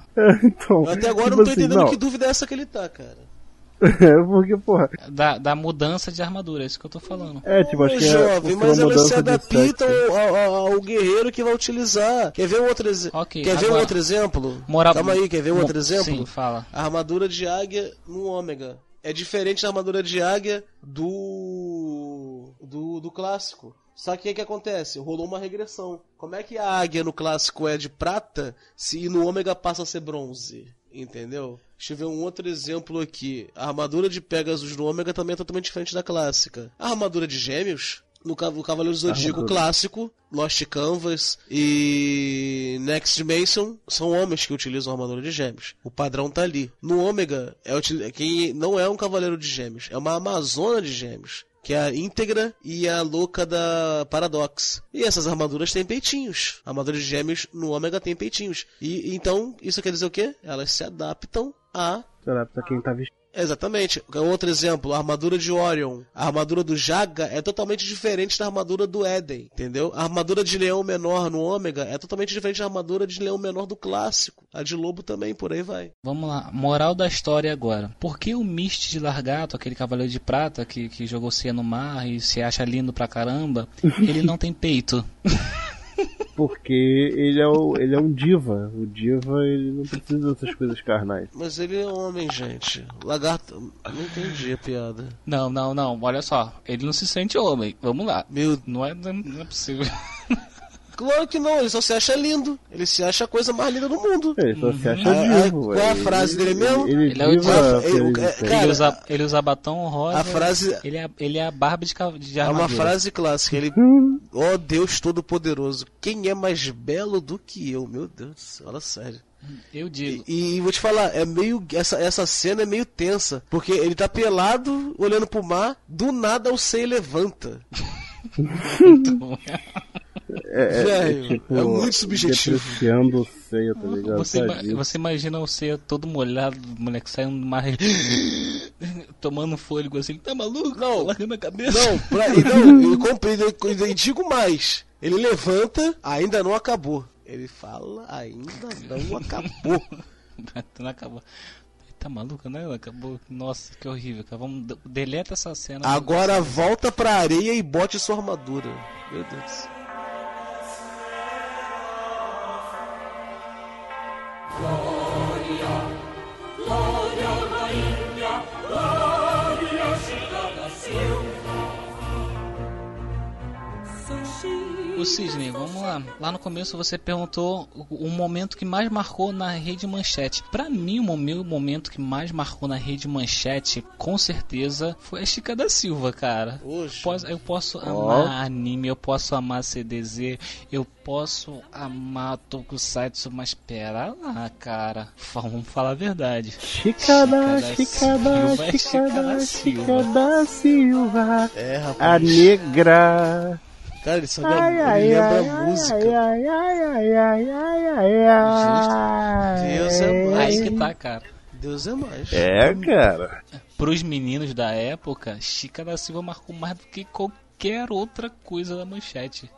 então. Eu até agora tipo não tô assim, entendendo que dúvida é essa que ele tá, cara. É porque, porra. Da, da mudança de armadura, é isso que eu tô falando. É, tipo, acho que é jovem, mas uma elas se adaptam ao, ao- ao guerreiro que vai utilizar. Quer ver um outro exemplo? Ok, quer ver um agora- outro exemplo? Moral... Calma aí, quer ver um outro exemplo? Sim, fala. A armadura de águia no ômega. É diferente da armadura de águia do. do, do clássico. Só que o que, que acontece? Rolou uma regressão. Como é que a águia no clássico é de prata se no ômega passa a ser bronze? Entendeu? Deixa eu ver um outro exemplo aqui. A armadura de Pegasus no ômega também é totalmente diferente da clássica. A armadura de gêmeos, no Cav- no Cavaleiro Zodíaco clássico, Lost Canvas e Next Dimension são homens que utilizam a armadura de gêmeos. O padrão tá ali. No Ômega, é é quem não é um cavaleiro de gêmeos, é uma amazona de gêmeos. Que é a íntegra e a louca da Paradox. E essas armaduras têm peitinhos. A armadura de gêmeos no Ômega tem peitinhos. E então, isso quer dizer o quê? Elas se adaptam a Se adapta quem tá vestido. Exatamente. Outro exemplo, a armadura de Orion. A armadura do Jaga é totalmente diferente da armadura do Éden, entendeu? A armadura de leão menor no Ômega é totalmente diferente da armadura de leão menor do clássico. A de lobo também, por aí vai. Vamos lá, moral da história agora. Por que o Mist de Largato, aquele cavaleiro de prata que, que jogou ceia no mar e se acha lindo pra caramba, ele não tem peito? Porque ele é, o, ele é um diva. O diva, ele não precisa dessas coisas carnais. Mas ele é homem, gente. Lagarto. Não entendi a piada. Não, não, não, olha só. Ele não se sente homem. Vamos lá. Meu. Não é, não é possível. Claro que não, ele só se acha lindo. Ele se acha a coisa mais linda do mundo. Ele só se acha Ah, ah, divo. qual a ele- frase dele mesmo? Ele, Ele é o diva é, ser. cara, ele, usa, ele usa batom rosa. a frase- Ele é, ele é a Barbie de, de É uma armadura. frase clássica. Ele. Ó Deus Todo-Poderoso. Quem é mais belo do que eu? Meu Deus do céu. Fala sério. Eu digo. E, e vou te falar, é meio. Essa, essa cena é meio tensa. Porque ele tá pelado, olhando pro mar, do nada o Sei levanta. É, é, Velho, é, tipo, é muito subjetivo. Depreciando o seio, tá ligado? Você, ima- você imagina o Ceia todo molhado, o moleque saindo do mar tomando fôlego assim, tá maluco? Não. Larga minha cabeça. Não, pra, e não, eu compreendo, eu, eu digo mais. Ele levanta, ainda não acabou. Ele fala, ainda não acabou. não acabou. Tá maluco, né? Acabou. Nossa, que horrível. Vamos, de- deleta essa cena. Agora volta pra areia e bote sua armadura. Meu Deus. O Sidney, vamos lá. Lá no começo você perguntou o, momento que mais marcou na rede manchete. Pra mim, o meu momento que mais marcou na rede manchete, com certeza, foi a Chica da Silva, cara. Posso- eu posso amar anime, eu posso amar CDZ, eu posso amar Tokusatsu, mas pera lá, cara. Vamos falar a verdade. Chica da, Chica da é chica da, Silva. chica da Silva. É, rapaz. A negra. Cara, ele sabe Ai, a, ai, ele lembra ai, a música. ai, ai, ai, ai, ai, ai, ai, ai. Deus é mais. Aí que tá, cara. Deus é mais. É, cara. Pros meninos da época, Chica da Silva marcou mais do que qualquer outra coisa da manchete.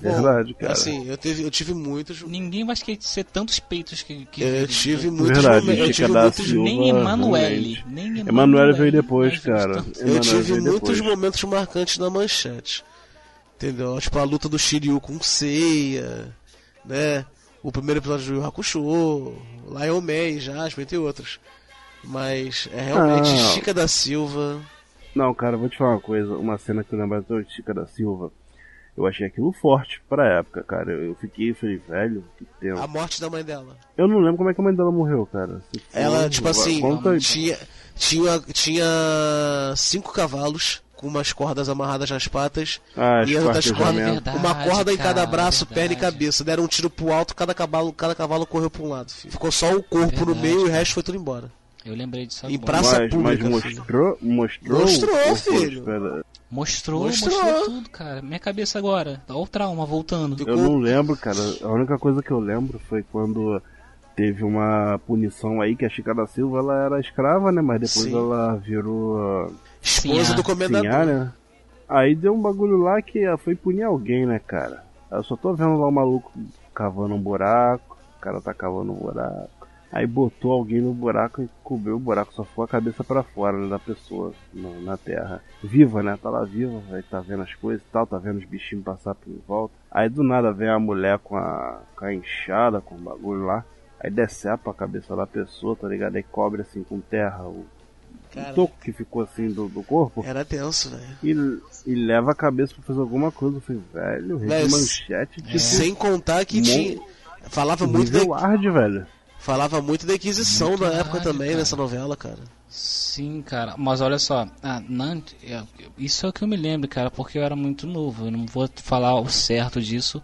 Verdade, cara. Assim, eu, teve, eu tive muitos. Ninguém vai esquecer tantos peitos que. que Eu tive muitos Verdade, momentos. Eu Chica tive da muitos, Silva. Nem Emanuele. Nem Emanuele veio depois, cara. eu tive muitos depois. momentos marcantes na manchete. Entendeu? Tipo a luta do Shiryu com Seiya, né? O primeiro episódio do Yu Hakusho, Lion Man, Jasper, entre outros. Mas é realmente Ah. Chica da Silva. Não, cara, vou te falar uma coisa. Uma cena que eu lembro de Chica da Silva. Eu achei aquilo forte pra época, cara. Eu fiquei, falei, velho, que tempo. A morte da mãe dela. Eu não lembro como é que a mãe dela morreu, cara. Ela, tipo assim, conta- tinha, tinha, tinha cinco cavalos com umas cordas amarradas nas patas. Ah, e as outras cordas. Verdade, uma corda em cada cara, braço, verdade. perna e cabeça. Deram um tiro pro alto, cada cavalo, cada cavalo correu pra um lado. filho. Ficou só o corpo no Verdade, meio e o cara. resto foi tudo embora. Eu lembrei disso Em agora. praça mas, pública, mas filho. mostrou, mostrou, Mostrou, filho. Mostrou, Mostrou. mostrou, tudo, cara. Minha cabeça agora. Olha o trauma voltando. Ficou- Eu não lembro, cara. A única coisa que eu lembro foi quando teve uma punição aí que a Chica da Silva ela era escrava, né? Mas depois Sim. ela virou Esposa Sinhá. do comendador. né? Aí deu um bagulho lá que ah, foi punir alguém, né, cara? Eu só tô vendo lá o maluco cavando um buraco, o cara tá cavando um buraco. Aí botou alguém no buraco e cobriu o buraco, só ficou a cabeça pra fora né, da pessoa no- na terra. Viva, né? Tá lá viva, aí tá vendo as coisas e tal, tá vendo os bichinhos passar por volta. Aí do nada vem a mulher com a, com a enxada, com o bagulho lá. Aí decepa a cabeça da pessoa, tá ligado? Aí cobre assim com terra o, Cara, o toco que ficou assim do, do corpo Era tenso, velho. e, e leva a cabeça pra fazer alguma coisa. Eu falei, velho, Velho, manchete, tipo, Sem contar que tinha. Falava muito, da, nível hard, velho. falava muito da Inquisição Muito na época também, cara. nessa novela, cara. Sim, cara. Mas olha só, ah, não, é- isso é o que eu me lembro, cara, porque eu era muito novo. Eu não vou falar o certo disso,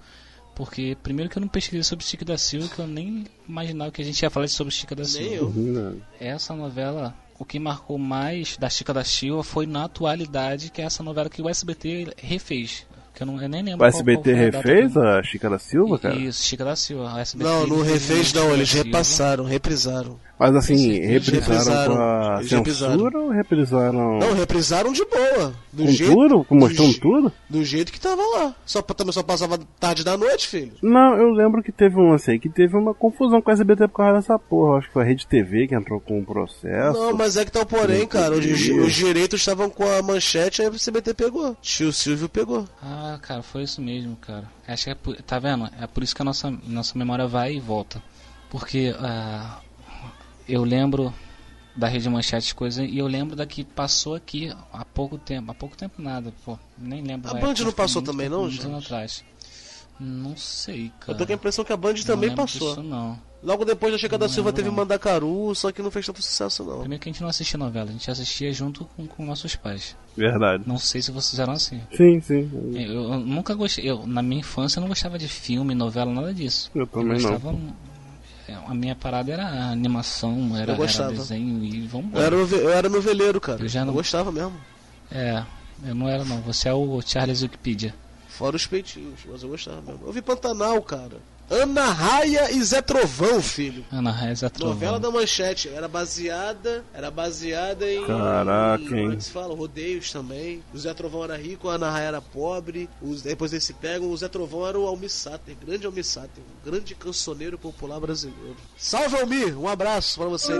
porque primeiro que eu não pesquisei sobre Chica da Silva, que eu nem imaginava que a gente ia falar sobre Chica da Silva. Nem eu. Uhum, né? Essa novela, o que marcou mais da Chica da Silva foi na atualidade, que é essa novela que o SBT refez. Que eu, não, eu nem lembro O SBT refez a Chica da Silva, cara? Isso, Chica da Silva. Não, não refez não, eles repassaram, reprisaram. Mas assim, Eles reprisaram com a censura ou reprisaram Não, reprisaram de boa. Do com jeito, tudo? Com mostrando tudo? do jeito que tava lá. Só, também só passava tarde da noite, filho. Não, eu lembro que teve um lance aí, que teve uma confusão com a SBT por causa dessa porra. Acho que foi a Rede TV que entrou com um processo. Não, mas é que tá o porém, cara. Os, os direitos estavam com a manchete, aí o CBT pegou. Tio Silvio pegou. Ah, cara, foi isso mesmo, cara. Acho que é por, tá vendo? É por isso que a nossa, nossa memória vai e volta. Porque ah, eu lembro da Rede Manchete coisa e eu lembro da que passou aqui há pouco tempo. Há pouco tempo nada, pô. Nem lembro. A Band não passou muito também, não, gente? anos atrás. Não sei, cara. Eu tô com a impressão que a Band Não também lembro passou. disso, não. Logo depois da chegada da Não Silva teve não. Mandacaru, só que não fez tanto sucesso, não. Primeiro que a gente não assistia novela, a gente assistia junto com, com nossos pais. Verdade. Não sei se vocês eram assim. Sim, sim. Eu, eu nunca gostei, eu, na minha infância eu não gostava de filme, novela, nada disso. Eu também não. gostava, é, A minha parada era animação, era, Eu era desenho e vamos Eu era, eu era noveleiro, cara. Eu já Eu não- gostava mesmo. É, eu não era não, você é o Charles Wikipedia. Fora os peitinhos, mas eu gostava mesmo. Eu vi Pantanal, cara. Ana Raia e Zé Trovão, filho. Ana Raiz Trovão. Novela da Manchete. Era baseada. Era baseada em. Caraca, em, hein? Como é que se fala? Rodeios também. O Zé Trovão era rico, a Ana Raia era pobre. Os, depois eles se pegam. O Zé Trovão era o Almissáter, grande Almissáter. Um grande cancioneiro popular brasileiro. Salve, Almir! Um abraço pra você.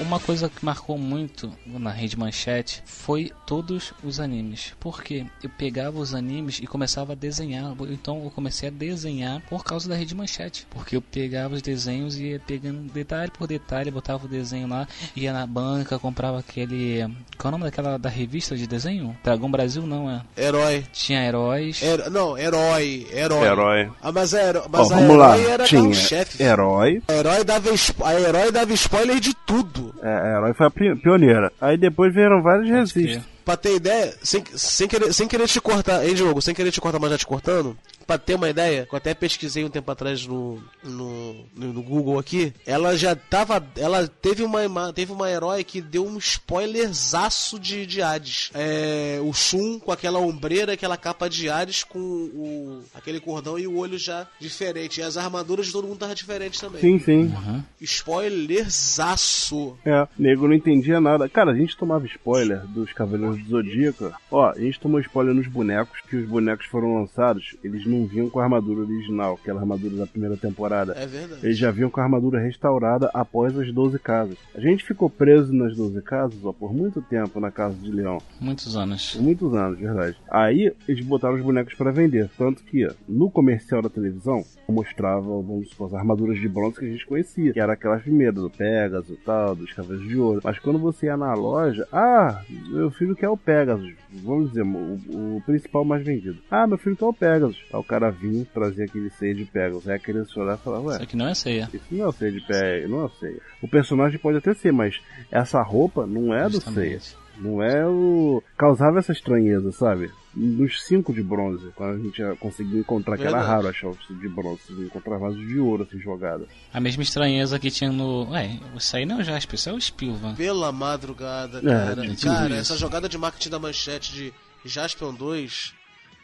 Uma coisa que marcou muito na rede manchete foi todos os animes. Porque eu pegava os animes e começava a desenhar. Então eu comecei a desenhar por causa da rede manchete. Porque eu pegava os desenhos e ia pegando detalhe por detalhe, botava o desenho lá, ia na banca, comprava aquele. Qual é o nome daquela da revista de desenho? Dragão Brasil não é. Herói. Tinha heróis. Hero- Não, herói. Herói. Herói. Ah, mas a, hero- mas a vamos lá. herói era Tinha chefe. herói. A herói dava, a herói dava spoiler de tudo. É, herói foi a pioneira. Aí depois vieram vários resistes. Pra ter ideia, sem, sem, querer, sem querer te cortar, hein, Diogo? Sem querer te cortar, mas já te cortando. Pra ter uma ideia, eu até pesquisei um tempo atrás no, no, no- no Google aqui. Ela já tava. Ela teve uma, teve uma herói que deu um spoilerzaço de, de Hades. É, o Shun com aquela ombreira, aquela capa de Hades com o, aquele cordão e o olho já diferente. E as armaduras de todo mundo tava diferente também. Sim, sim. Spoilerzaço. É, nego não entendia nada. Cara, a gente tomava spoiler dos Cavaleiros do Zodíaco. Ó, a gente tomou spoiler nos bonecos, que os bonecos foram lançados, eles não vinham com a armadura original, aquela armadura da primeira temporada. É verdade. Eles já vinham com a armadura restaurada após as 12 casas. A gente ficou preso nas 12 casas, ó, por muito tempo na casa de Leão. Muitos anos. Por muitos anos, verdade. Aí eles botaram os bonecos pra vender. Tanto que no comercial da televisão mostrava, vamos supor, as armaduras de bronze que a gente conhecia. Que era aquelas primeiras, do Pegasus e tal, dos Cavaleiros de Ouro. Mas quando você ia na loja, ah, meu filho quer o Pegasus. Vamos dizer, o, o principal mais vendido. Ah, meu filho quer o Pegasus. Aí o cara vinha trazer aquele seio de Pegasus. Aí a criança olhava e falava, ué, Isso aqui não é ceia. isso não é o Seiya de pé, não é o Seiya. O personagem pode até ser, mas essa roupa não é do Seiya. Justamente. Não é o. Causava essa estranheza, sabe? Nos cinco de bronze, quando a gente já conseguiu encontrar, que era Verdade. raro achar os de bronze, você encontrava vasos de ouro assim jogada. A mesma estranheza que tinha no. Ué, isso aí não é o Jasper, isso é o Spilvan. Pela madrugada, É, cara. tipo cara, isso. essa jogada de marketing da manchete de Jaspion 2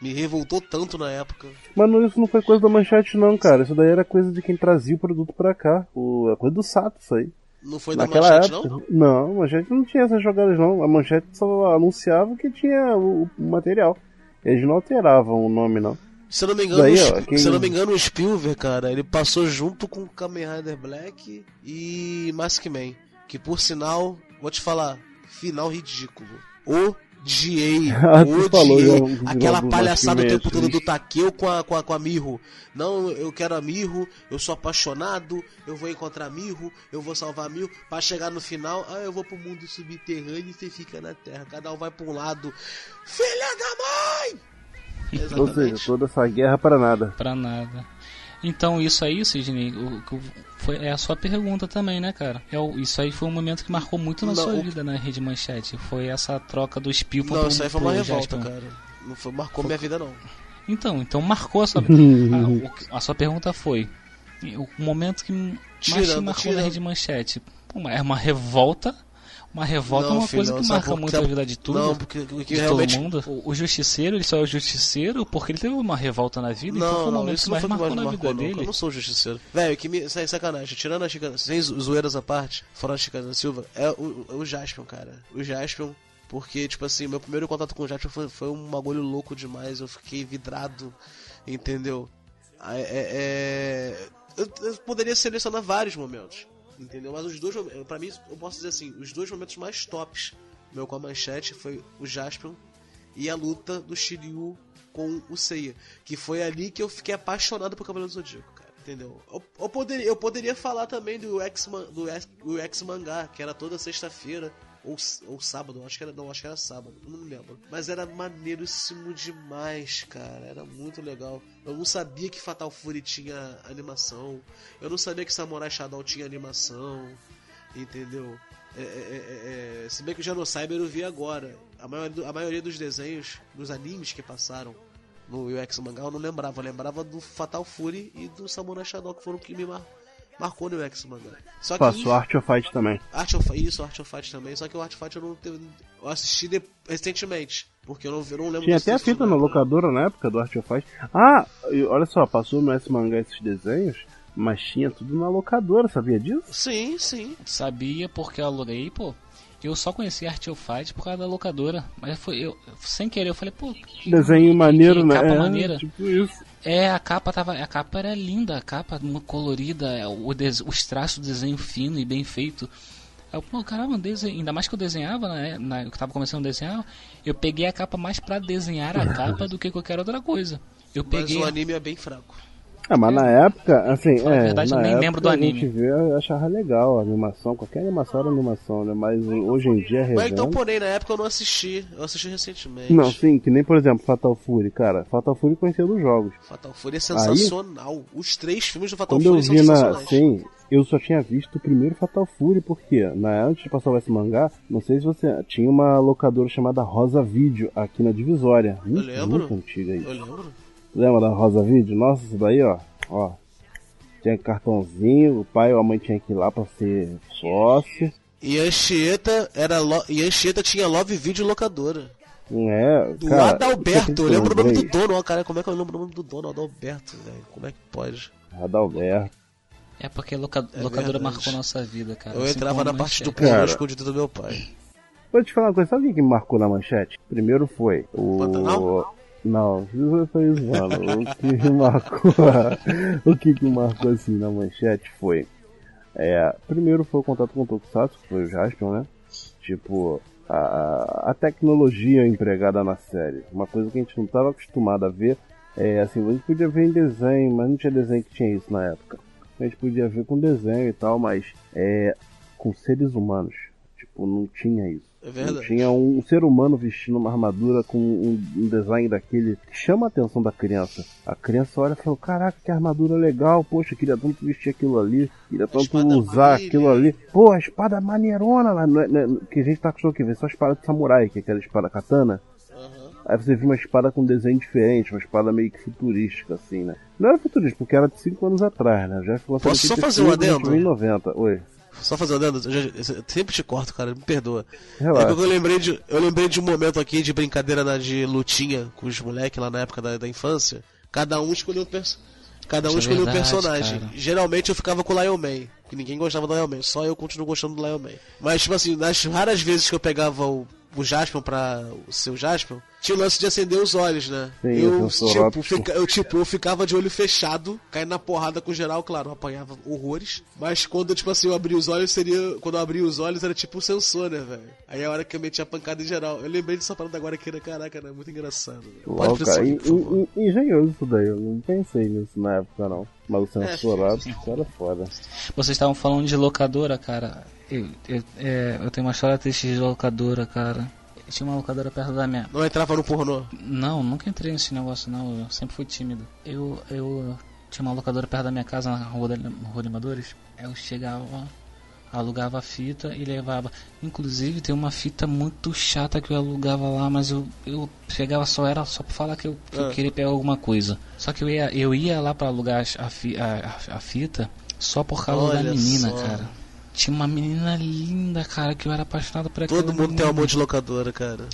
me revoltou tanto na época. Mas não, isso não foi coisa da manchete, não, cara. Isso daí era coisa de quem trazia o produto pra cá. O, é coisa do Sato, isso aí. Não foi da Naquela manchete, época. não? Não, a manchete não tinha essas jogadas, não. A manchete só anunciava que tinha o, o material. Eles não alteravam o nome, não. Se eu não me engano, Daí, o ó, quem- se não me engano, o Spielberg, cara, ele passou junto com Kamen Rider Black e Maskman. Que por sinal, vou te falar, final ridículo. Odiei. Ah, tu falou odiei. um Aquela palhaçada o tempo todo do. Takeo com a, com, a, com a Mirro. Não, eu quero a Mirro, eu sou apaixonado, eu vou encontrar a Mirro, eu vou salvar a Mirro. Pra chegar no final, ah, eu vou pro mundo subterrâneo e você fica na terra. Cada um vai pra um lado. Filha da mãe! Ou seja, toda essa guerra para nada. Pra nada. Então isso aí, Sidney, o, o- foi, é a sua pergunta também, né, cara? É o- isso aí foi um momento que marcou muito na Não, sua o- vida na Rede Manchete. Foi essa troca do Spilvan Não, pro- isso aí foi uma revolta, Jasper. cara. Não foi, marcou minha vida, não. Então, então marcou a sua a, o- a sua pergunta foi o momento que mais te marcou tirando. na Rede Manchete. Pô, é uma revolta. Uma revolta é Não, uma coisa filhão, que marca por- muito a vida de tudo. Não, porque o que de realmente. todo mundo. O, o justiceiro, ele só é o justiceiro porque ele teve uma revolta na vida, então foi Não, o não, momento que não mais foi marcou na marcou, vida não. dele. Eu não sou justiceiro. Velho, que me. Sem sacanagem. Tirando a Chica. Sem zo- zoeiras à parte, fora a Chica da Silva, é o, o Jaspion, cara. O Jaspion. Porque, tipo assim, meu primeiro contato com o Jaspion foi, foi um bagulho louco demais. Eu fiquei vidrado, entendeu? É, é- é- eu, eu poderia selecionar vários momentos, entendeu? Mas os dois pra mim, eu posso dizer assim: os dois momentos mais tops meu com a manchete foi o Jaspion e a luta do Shiryu com o Seiya. Que foi ali que eu fiquei apaixonado por Cavaleiro do Zodíaco, cara. Entendeu? Eu, eu poderia, eu poderia falar também do X, do do X Mangá, que era toda sexta-feira. Ou, ou sábado, acho que era. Não, acho que era sábado, não lembro. Mas era maneiríssimo demais, cara. Era muito legal. Eu não sabia que Fatal Fury tinha animação. Eu não sabia que Samurai Shadow tinha animação. Entendeu? É, é, é, é, se bem que o Genocyber eu vi agora. A maioria, a maioria dos desenhos, dos animes que passaram no UX Mangá, eu não lembrava. Eu lembrava do Fatal Fury e do Samurai Shadow, que foram que me mar- marcou no UX Mangá. Só que Passou Art of Fight também. Art of Isso, Art of Fight também. Só que o Art of Fight eu não teve, eu assisti de- recentemente. Porque eu não, eu não lembro Tinha até a fita na locadora na época do Art of Fight. Ah, e olha só, passou no S-Mangá esses desenhos, mas tinha tudo na locadora, sabia disso? Sim, sim. Sabia porque eu aluguei, pô. Eu só conheci Art of Fight por causa da locadora. Mas foi eu, sem querer, eu falei, pô, que- Desenho que- maneiro, que né? Capa É, maneira. Tipo isso. É, a capa tava. A capa era linda, a capa colorida, é, o des- os traços do desenho fino e bem feito. Eu, pô, caramba, desen... ainda mais que eu desenhava, né? Na... Eu tava começando a desenhar, eu peguei a capa mais pra desenhar a capa do que qualquer outra coisa. Eu Mas peguei. o anime é bem fraco. Ah, mas na época, assim, é, verdade, na eu nem época lembro do a anime. gente vê, eu achava legal a animação, qualquer animação era animação, né? Mas hoje em dia, Mas revendo... então, porém, na época eu não assisti. Eu assisti recentemente. Não, sim, que nem, por exemplo, Fatal Fury, cara. Fatal Fury conhecia dos jogos. Fatal Fury é sensacional. Os três filmes do Fatal Quando eu Fury são vi na... sensacionais. Sim, eu só tinha visto o primeiro Fatal Fury, porque na antes de passar esse mangá, não sei se você... Tinha uma locadora chamada Rosa Video aqui na Divisória. Muito, lembro. muito antiga aí. Eu lembro. Lembra da Rosa Video? Nossa, isso daí, ó. Ó. Tinha cartãozinho, o pai ou a mãe tinha que ir lá pra ser sócio. E a Anchieta era lo... e a Anchieta tinha Love Video locadora. É, Do cara, Adalberto, eu lembro o nome do dono, ó, cara, como é que eu lembro o nome do dono, Adalberto, velho? Como é que pode? Adalberto. É porque a loca- É locadora verdade. marcou nossa vida, cara. Eu Assim entrava na parte do pornô Cara. escondido do meu pai. Vou te falar uma coisa, sabe o que que me marcou na manchete? Primeiro foi o. Pantanal? Não, isso foi zoando. o que marcou. o que que marcou assim na manchete foi. É, primeiro foi o contato com o Tokusatsu, que foi o Jaspion, né? Tipo, a, a tecnologia empregada na série. Uma coisa que a gente não estava acostumado a ver. É assim, a gente podia ver em desenho, mas não tinha desenho que tinha isso na época. A gente podia ver com desenho e tal, mas é, com seres humanos. Tipo, não tinha isso. É verdade. tinha um ser humano vestindo uma armadura com um, um design daquele que chama a atenção da criança. A criança olha e fala: Caraca, que armadura legal, poxa, queria tanto vestir aquilo ali, queria tanto usar brilha. aquilo ali. Pô, a espada maneirona lá, é- não é- que a gente tá acostumado a ver só a espada de samurai, que é aquela espada katana. Aí você viu uma espada com desenho diferente, uma espada meio que futurística, assim, né? Não era futurística, porque era de 5 anos atrás, né? Já ficou Posso só fazer um adendo? Em 90. Oi, Só fazer adendo, eu, já- eu sempre te corto, cara, me perdoa. É relaxa. eu lembrei, de, eu lembrei de um momento aqui de brincadeira na, de lutinha com os moleques lá na época da, da infância. Cada um escolheu um perso- Cada um é escolheu um verdade, personagem. cara. Geralmente eu ficava com o Lion Man, que ninguém gostava do Lion Man, só eu continuo gostando do Lion Man. Mas, tipo assim, nas raras vezes que eu pegava o, o Jaspion pra o seu Jaspion, tinha o lance de acender os olhos, né? Sim, eu, o sensor tipo, fica- eu, tipo, eu ficava de olho fechado, caindo na porrada com geral, claro, apanhava horrores. Mas quando, tipo assim, eu abria os olhos, seria. Quando eu abria os olhos, era tipo um sensor, né, velho? Aí a hora que eu metia a pancada em geral. Eu lembrei dessa parada agora que era, caraca, né? Muito engraçado. velho. Pode Uau, cara, favor. en- en- engenhoso isso daí, eu não pensei nisso na época não. Mas o censurado, isso era foda. Vocês estavam falando de locadora, cara. Eu, eu, é, eu tenho uma história triste de locadora, cara. Tinha uma locadora perto da minha. Não entrava no pornô. Não, nunca entrei nesse negócio, não. Eu sempre fui tímido. Eu, eu tinha uma locadora perto da minha casa, na Rua, da, Rua Limadores. Eu chegava, alugava a fita e levava. Inclusive, tem uma fita muito chata que eu alugava lá, mas eu, eu chegava só, era só pra falar que eu, que eu Ah. queria pegar alguma coisa. Só que eu ia, eu ia lá pra alugar a, a, a- a fita só por causa da Olha menina, só. cara. Tinha uma menina linda, cara, que eu era apaixonado por aquela Todo mundo tem menina. amor de locadora, cara.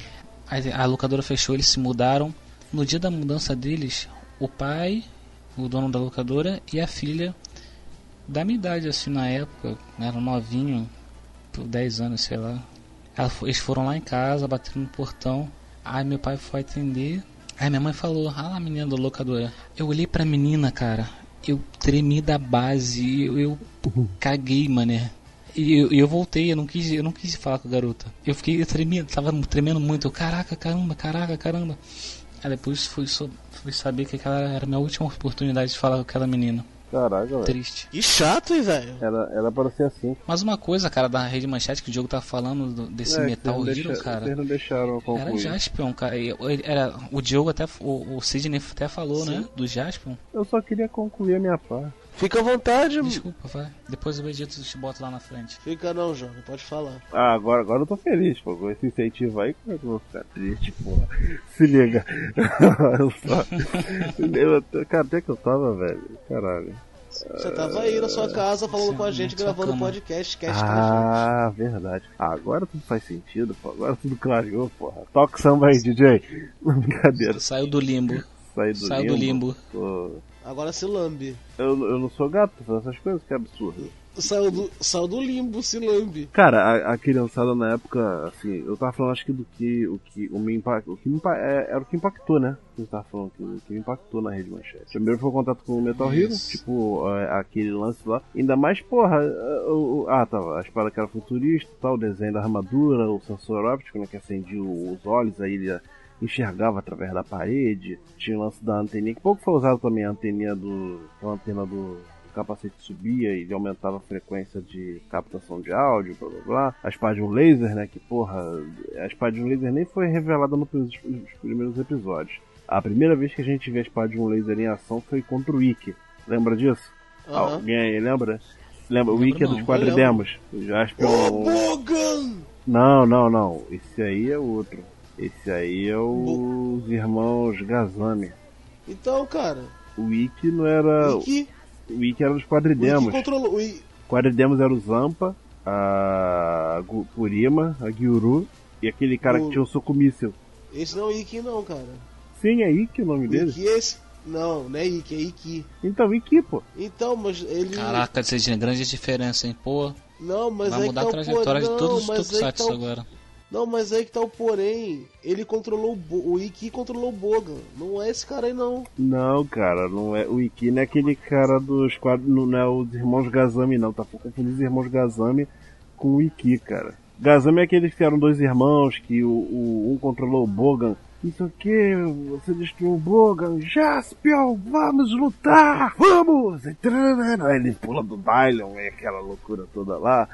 Aí a locadora fechou, eles se mudaram. No dia da mudança deles, o pai, o dono da locadora, e a filha, da minha idade, assim, na época, era novinho, por 10 anos, sei lá. Ela eles foram lá em casa, bateram no portão. Aí meu pai foi atender. Aí minha mãe falou: Ah lá, menina da locadora. Eu olhei pra menina, cara. Eu tremi da base. Eu, eu caguei, mané. E eu, eu voltei, eu não quis, eu não quis falar com a garota. Eu fiquei tremendo, tava tremendo muito. Eu, caraca, caramba, caraca, caramba. Aí depois fui, fui saber que aquela era a minha última oportunidade de falar com aquela menina. Caraca, velho. Triste. E chato, hein, velho? Era, era pra ser assim. Mas uma coisa, cara, da Rede Manchete que o Diogo tá falando do- desse É, Metal Hero, deixa- cara. Vocês não deixaram eu Era concluir. Jaspion, cara. E Era, o Diogo até. O, o Sidney até falou, Sim. né? Do Jaspion. Eu só queria concluir a minha parte. Fica à vontade, Desculpa, vai. Depois eu edito e te boto lá na frente. Fica não, jovem, pode falar. Ah, agora, agora eu tô feliz, pô. Com esse incentivo aí, como é que eu vou ficar triste, porra? Se liga. eu só... eu, até- cara, até que eu tava, velho. Caralho. Você tava aí na sua casa falando Sim, com a gente, gravando cama. podcast, cast com a Ah, verdade. Ah, agora tudo faz sentido, pô. Agora tudo clareou, porra. Toca o samba aí, DJ. Brincadeira. Saiu do limbo. Saí do Saiu do limbo. Tô- gente. Agora se lambe. Eu, eu não sou gato pra fazer essas coisas, que absurdo. saiu, do, saiu do limbo, se lambe. Cara, a, a criançada na época, assim, eu tava falando acho que do que o que o me impactou, é, era o que impactou, né? Que eu tava falando que, o que me impactou na rede manchete. Primeiro foi o contato com o Metal Hero, tipo, é, aquele lance lá. Ainda mais, porra, o- o- ah, tava, a espada que era futurista, tal, o desenho da armadura, o sensor óptico, né, que acendia os olhos, aí ele enxergava através da parede. Tinha o lance da anteninha, que pouco foi usado também a anteninha do. a antena do. O capacete subia e ele aumentava a frequência de captação de áudio, blá blá blá. A espada de um laser, né? Que porra, a espada de um laser nem foi revelada nos nos primeiros episódios. A primeira vez que a gente vê a espada de um laser em ação foi contra o Ikki. Lembra disso? Alguém aí lembra? Lembra? o Ikki é dos quadridemos. O Jasper Ô, um- Bogan! Não, não, não. Esse aí é outro. Esse aí é os irmãos Gazami. Então, cara, O Ikki não era. o Ikki, O Ikki era dos o Ikki quadridemos. controlou. O I- Quadridemos era o Zampa, a Kurima, a Gyuru e aquele cara O- que tinha o soco míssil. Esse não é o Ikki, não, cara. Sim, é Ikki o nome O dele. Ikki é esse. Não, não é Ikki, é Ikki. Então, Ikki, pô. Então, mas ele. Caraca, vocês grande diferença, hein? Pô, Não, mas vai aí mudar que a o trajetória porém. de todos os Não, que tokusatsu tá o- agora. Não, mas aí que tá o porém. Ele controlou o, o Ikki controlou o Bogan. Não é esse cara aí, não. Não, cara, não é. O Ikki não é aquele cara dos quadros. Não é os irmãos Gazami, não. Tá confundindo os irmãos Gazami com o Ikki, cara. Gazami é aqueles que eram dois irmãos, que o, o- um controlou o Bogan. Isso aqui, você destruiu o Bogan. Jaspion, vamos lutar! Vamos! Ele pula do Dylion, é aquela loucura toda lá.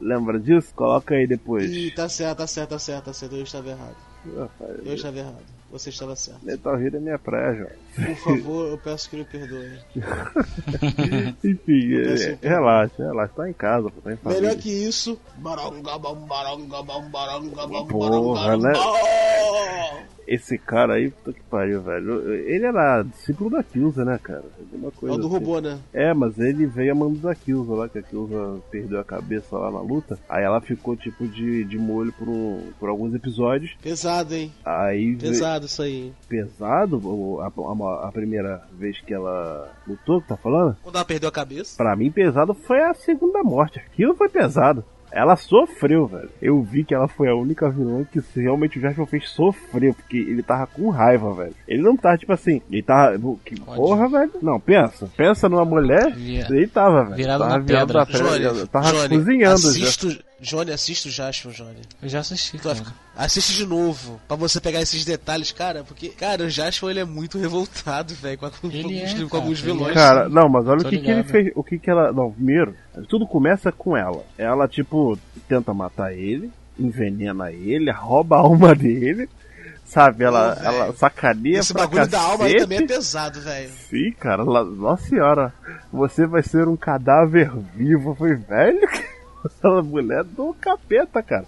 Lembra disso? Coloca aí depois. Ih, tá certo, tá certo, tá certo, tá certo. Eu estava errado. Rapaz, Eu estava errado. Você estava certo. Metal Hero é minha praia, João. Por favor, eu peço que me perdoe. Enfim, é, relaxa, relaxa. Tá em casa, tá em família. Melhor que isso. Bam, baronga, bam, Porra, baronga, né? bam. Esse cara aí, puta que pariu, velho. Ele era discípulo da Kilza, né, cara? Alguma É coisa o do assim. robô, né? É, mas ele veio a mando da Kilza lá, que a Kilza perdeu a cabeça lá na luta. Aí ela ficou, tipo, de, de molho por, um- por alguns episódios. Pesado, hein? Aí ve- Pesado isso aí. pesado, a, a- a primeira vez que ela lutou, tá falando? Quando ela perdeu a cabeça. Pra mim, pesado foi a segunda morte. Aquilo foi pesado. Ela sofreu, velho. Eu vi que ela foi a única vilã que realmente o Jasper fez sofrer, porque ele tava com raiva, velho. Ele não tava, tipo assim, ele tava. Que porra, velho. Não, pensa. Pensa numa mulher. Ele tava, velho. Virado tava na pedra. da pedra, Johnny, tava Johnny, cozinhando já. Johnny, assista o Jasper, Johnny. Eu já assisti, Tu ficar- Assiste de novo, pra você pegar esses detalhes, cara, porque, cara, o Jasper ele é muito revoltado, velho, com, com, é, com cara, alguns ele vilões. é. Cara, não, mas olha o Tô que, que ele fez. O que que ela. Não, primeiro, tudo começa com ela. Ela, tipo, tenta matar ele, envenena ele, rouba a alma dele. Sabe, ela, velho. ela sacaneia Esse pra bagulho da alma aí cacete. também é pesado, velho. Sim, cara, nossa senhora, você vai ser um cadáver vivo. Foi velho, aquela mulher do capeta, cara.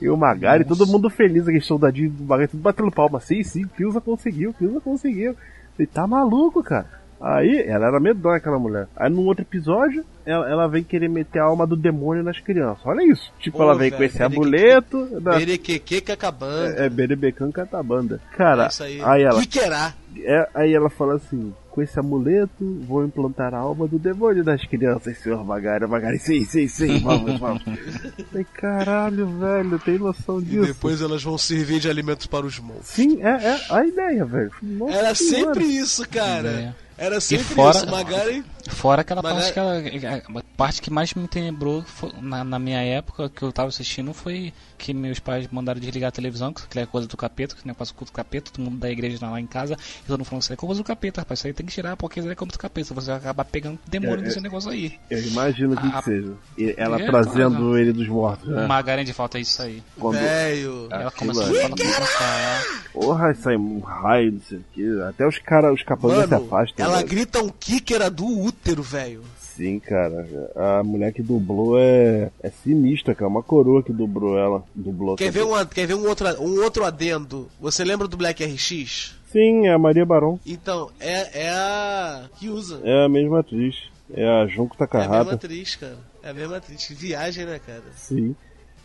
E o Magari, todo mundo feliz, aquele soldadinho do Magari, tudo batendo palma. Sim, sim, Pilza conseguiu, Pilza conseguiu. Ele tá maluco, cara. Aí, ela era medonha aquela mulher. Aí, num outro episódio, ela, ela vem querer meter a alma do demônio nas crianças. Olha isso. Tipo, Pô, ela vem velho, com esse que- amuleto. Berequeque que acabando. é, é Berebecan Catabanda. Cara, É isso aí. aí ela. Que querá? É, aí ela fala assim: com esse amuleto, vou implantar a alma do demônio das crianças, senhor Magari. Magari, sim, sim, sim, vamos, vamos. Falei, caralho, velho, tem noção E disso? depois elas vão servir de alimentos para os monstros. Sim, é, é a ideia, velho. Nossa Era senhora. sempre isso, cara. É. Era sempre fora- isso. Magari. Fora aquela Mas parte é- que ela. A parte que mais me tenebrou foi- na, na minha época que eu tava assistindo foi que meus pais mandaram desligar a televisão, que é coisa do capeta, que negócio culto do capeta, todo mundo da igreja lá em casa, e todo mundo falando isso é coisa do capeta, rapaz, isso aí tem que tirar, porque isso é coisa do capeta, você vai acabar pegando demônio É, nesse negócio aí. Eu imagino que, A- que seja. E ela É, trazendo ele dos mortos, né? Uma grande falta é isso aí. Quando, Velho. E ela começou a falar, começou a falar. porra, sai um raio, não sei o que. Até os caras, os capangas se afastam. ela velho. grita um kicker do útero, velho. Sim, cara. A mulher que dublou é, é sinistra, cara. Uma coroa que dublou ela. Dublou Quer ver, um, quer ver um, outro, um outro adendo? Você lembra do Black RX? Sim, é a Maria Barão. Então, é, é a que usa. É a mesma atriz. É a Junco É a mesma Takahata. atriz, cara. É a mesma atriz. Que viagem, né, cara? Sim.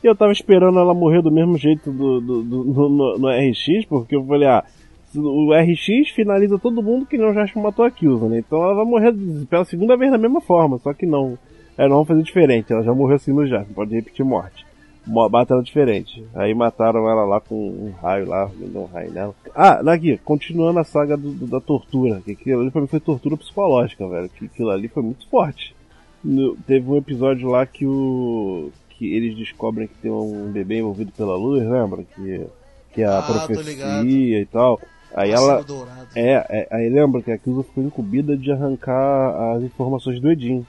E eu tava esperando ela morrer do mesmo jeito do, do, do- no, no- no RX, porque eu falei, ah, o RX finaliza todo mundo que não já matou a Kilza, né? Então ela vai morrer pela segunda vez da mesma forma, só que não. É, não vamos fazer diferente, ela já morreu assim no Jasper, pode repetir morte. Mo- Mata ela diferente. Aí mataram ela lá com um raio lá, deu um raio nela. Ah, daqui, continuando a saga do- do- da tortura, que aquilo ali pra mim foi tortura psicológica, velho. Que aquilo ali foi muito forte. No- teve um episódio lá que o. que eles descobrem que tem um bebê envolvido pela luz, lembra? Que, que é a Ah, profecia e tal. Aí ela. dourado. É, é, aí lembra que a Kyusa ficou incumbida de arrancar as informações do Edin.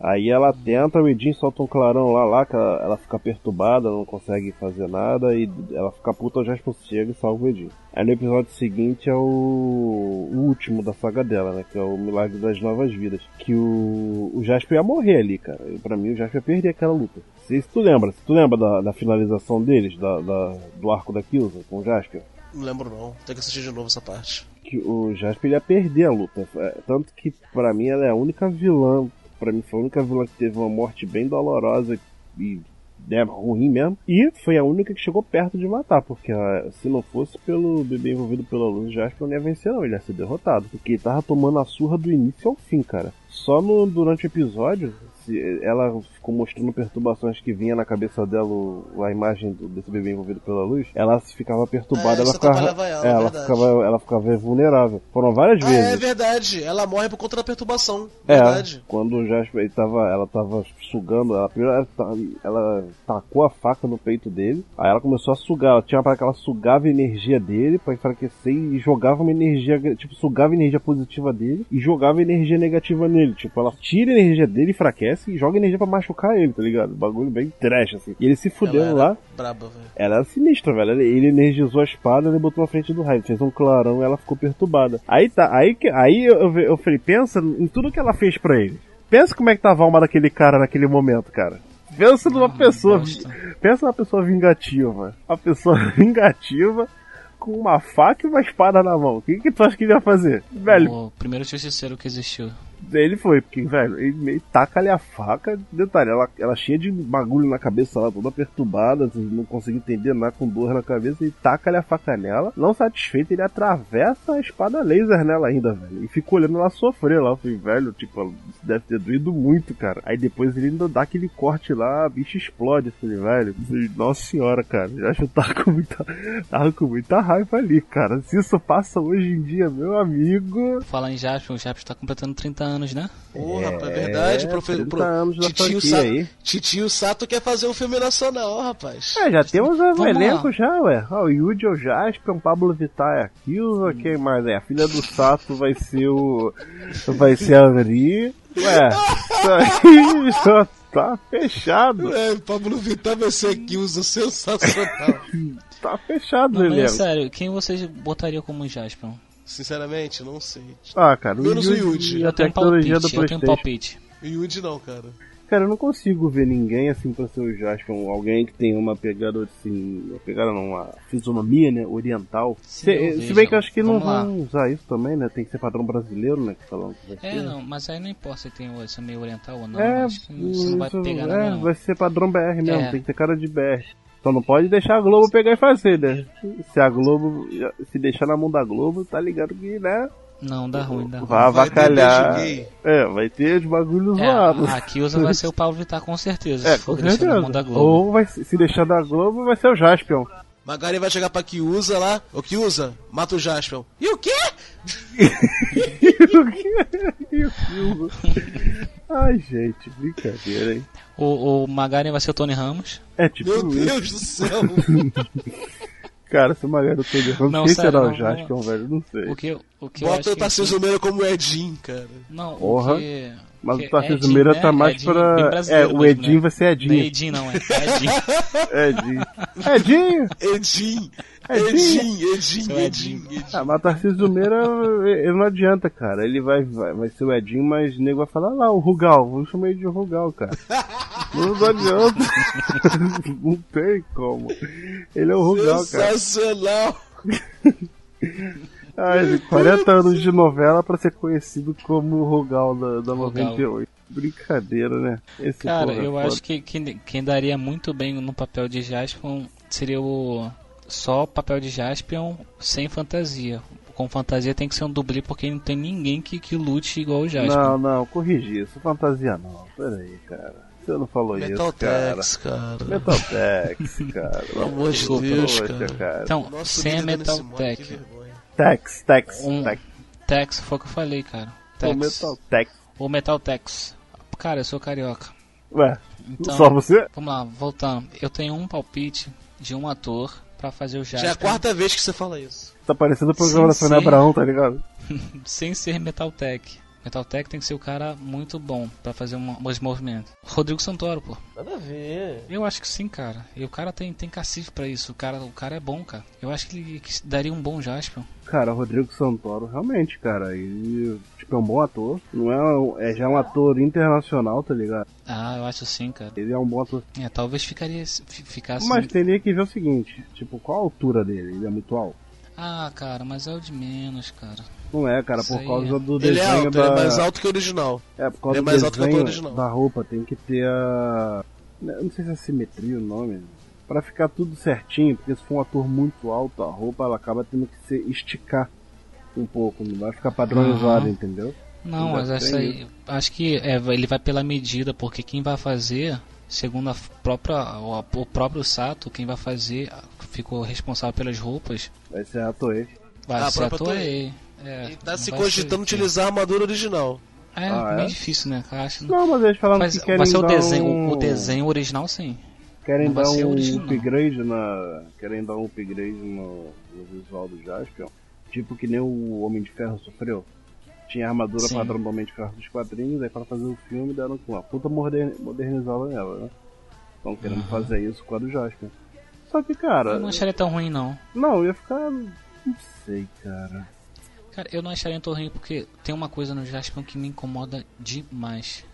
Aí ela tenta, o Edin solta um clarão lá, lá que ela, ela fica perturbada, não consegue fazer nada, e ela fica puta, o Jasper chega e salva o Edin. Aí no episódio seguinte é o, o último da saga dela, né, que é o Milagre das Novas Vidas. Que o, o Jasper ia morrer ali, cara. E pra mim o Jasper ia perder aquela luta. Não sei se tu lembra, se tu lembra da, da finalização deles, da, da- do arco da Kyusa com o Jasper Não lembro não. Tem que assistir de novo essa parte. que o Jasper ia perder a luta. É, Tanto que pra mim ela é a única vilã. Pra mim foi a única vilã que teve uma morte bem dolorosa e né, ruim mesmo. E foi a única que chegou perto de matar, porque ah, se não fosse pelo bebê envolvido pela luz, Jasper não ia vencer não, ele ia ser derrotado. Porque ele tava tomando a surra do início ao fim, cara. Só no, durante o episódio, ela ficou mostrando perturbações que vinha na cabeça dela o- a imagem do- desse bebê envolvido pela luz. Ela ficava perturbada, É, ela ficava, ela, é, ela ficava, ela ficava vulnerável. Foram várias Ah, é vezes. verdade. Ela morre por conta da perturbação. É, Verdade. quando o Jasper ele tava, ela tava sugando, ela, primeiro ela, ta- ela tacou a faca no peito dele, aí ela começou a sugar, ela tinha parada que ela sugava a energia dele pra enfraquecer e jogava uma energia, tipo, sugava a energia positiva dele e jogava energia negativa nele, tipo, ela tira a energia dele, enfraquece e joga energia pra machucar ele, tá ligado? Bagulho bem trash, assim. E ele se fudendo Ela lá, braba, velho. ela era sinistra, velho. Ele- Ele energizou a espada, ele botou na frente do raio, fez um clarão e ela ficou perturbada. Aí tá, aí, que- aí eu, eu falei, pensa em tudo que ela fez pra ele. Pensa como é que tava a alma daquele cara naquele momento, cara. Pensa numa pessoa, bosta. pensa numa pessoa vingativa, uma pessoa vingativa com uma faca e uma espada na mão. O que, que tu acha que ele ia fazer? Velho, O primeiro justiceiro que existiu. Ele foi, porque, velho, ele meio taca ali a faca, detalhe, ela, ela cheia de bagulho na cabeça lá, toda perturbada, assim, não conseguia entender nada com dor na cabeça, e taca ali a faca nela, não satisfeito, ele atravessa a espada laser nela ainda, velho, e fica olhando ela sofrer lá, eu falei, velho, tipo, deve ter doído muito, cara. Aí depois ele ainda dá aquele corte lá, a bicha explode, velho, Eu falei, nossa senhora, cara, eu acho que tava com muita, tava com muita raiva ali, cara, se isso passa hoje em dia, meu amigo... Falar em Jasper, o Jasper tá completando 30 anos, né? Porra, é verdade. Profe... 30 pro- anos da Titio, Sa... aí. Titio Sato quer fazer um filme nacional, rapaz. É, já temos um elenco lá. já, ué. Ó, o Yuji é o Jasper, o Pablo Vittar é a Kilza, quem mais é? A filha do Sato vai ser o... vai ser a Ari. Ué, isso aí já tá fechado. É, Pablo Vittar vai ser aqui, usa sensacional. Tá fechado Não, mas é sério, quem vocês botariam como Jasper? Sinceramente, não sei. Ah, cara, o Menos o Yuji Eu tenho um palpite, do eu tenho um palpite. Yuji não, cara. Cara, eu não consigo ver ninguém assim pra ser o Jasper, um- alguém que tem uma pegada assim, uma pegada não, uma fisionomia, né, oriental. Sim, se, se vejo. bem que eu acho que não Vamos lá. vão usar isso também, né, tem que ser padrão brasileiro, né, que falam que vai É, não, mas aí não importa se tem esse meio oriental ou não. É, acho que isso não vai pegar é, nada, não. vai ser padrão BR mesmo, É. tem que ter cara de BR. Só não pode deixar a Globo pegar e fazer, né? Se a Globo, se deixar na mão da Globo, tá ligado que, né? Não, dá ruim, dá ruim. Vai avacalhar. É, vai ter os bagulhos É, zoados. a Kilza vai ser o Paulo Vittar com certeza. É, se for com deixar na mão certeza. da Globo. Ou vai, se deixar da Globo, vai ser o Jaspion. Magari vai chegar pra Kiusa lá. Ô Kiusa, mata o Jaspion. E o quê? Ai, gente, brincadeira, hein? O, o Magaren vai ser o Tony Ramos. É tipo Meu isso. Deus do céu. Cara, se uma garota de Ramos, Não, quem sério, será não, o Jaspion, velho? Não sei. O que, o que eu Bota acho o que... Tarcísio Meira como Edinho, cara. Não, Porra. o que... Mas que o Tarcísio Edinho, Meira né? tá mais Edinho, pra. É, o mesmo, Edinho né? vai ser Não é Edinho. Edinho, não, é Edinho. Edinho. Edinho! Edinho. Edinho. Edinho, Edinho, Edinho, Edinho. Ah, mas o Tarcísio Meira, ele não adianta, cara. Ele vai, vai, vai ser o Edinho, mas o nego vai falar "Ah lá, o Rugal. Vamos chamar ele de Rugal, cara. Não adianta. não tem como. Ele é o Rugal, cara. Sensacional. Ai, 40 anos de novela pra ser conhecido como o Rugal da, da Rugal. 98. Brincadeira, né? Esse Cara, é eu foda. acho que quem, quem daria muito bem no papel de Jaspion seria o... Só o papel de Jaspion sem fantasia. com fantasia tem que ser um dublê porque não tem ninguém que, que lute igual o Jasper. Não, não, corrigi isso. Fantasia não. Pera aí, cara. Você não falou Metal isso, cara. Tex, cara. Metaltex, cara. Pelo amor de Deus, cara. cara. Então, Nosso sem a Metal Tech. Tex, Tex, Um- Tex. Tex foi o que eu falei, cara. O Tex. Metaltex. Ou Metal Tex. Cara, eu sou carioca. Ué, Então, só você? vamos lá, voltando. Eu tenho um palpite de um ator pra fazer o Já é a Jasper quarta vez que você fala isso. Tá parecendo o programa da Sônia sim. Abraão, tá ligado? sem ser Metal Tech. Metal Tech tem que ser o cara muito bom pra fazer um, uns movimentos. Rodrigo Santoro, pô. Nada a ver. Eu acho que sim, cara. E o cara tem, tem cacife pra isso. O cara, o cara é bom, cara. Eu acho que ele que daria um bom Jasper. Cara, Rodrigo Santoro, realmente, cara, ele tipo, é um bom ator. Não é, um- é já é um ator internacional, tá ligado? Ah, eu acho sim, cara. Ele é um bom ator. É, talvez ficaria, fi- ficasse. Mas teria que ver o seguinte, tipo, qual a altura dele? Ele é muito alto? Ah, cara, mas é o de menos, cara. Não é, cara, Isso por aí causa é. do Ele é desenho alto, da... ele é mais alto que o original. É, por causa Ele é do mais alto que o desenho original. da roupa, tem que ter a... Eu não sei se é simetria o nome. Pra ficar tudo certinho, porque se for um ator muito alto, a roupa ela acaba tendo que se esticar um pouco, não vai ficar padronizada, Aham. entendeu? Não, Ainda mas essa aí. Acho que é, ele vai pela medida, porque quem vai fazer, segundo a própria, o, o próprio Sato, quem vai fazer, ficou responsável pelas roupas, Vai ser a Toei. vai Ah, a ser a Toei. É, Ele tá se cogitando ser- utilizar a armadura original. É, Ah, meio é? difícil, né? Acho, Não, mas eles falaram Mas que querem vai ser o dar desenho, um... o desenho original sim. Querem dar um original. upgrade na... Querem dar um upgrade no, no visual do Jaspion. Tipo que nem o Homem de Ferro sofreu. Tinha a armadura Sim. padrão de Ferro dos quadrinhos, aí para fazer o filme deram uma puta modern- modernizada nela, né? Estão querendo fazer isso com a do Jaspion. Só que, cara... Eu não acharia tão ruim, não. Não, ia ficar... Não sei, cara. Cara, eu não acharia tão ruim porque tem uma coisa no Jaspion que me incomoda demais.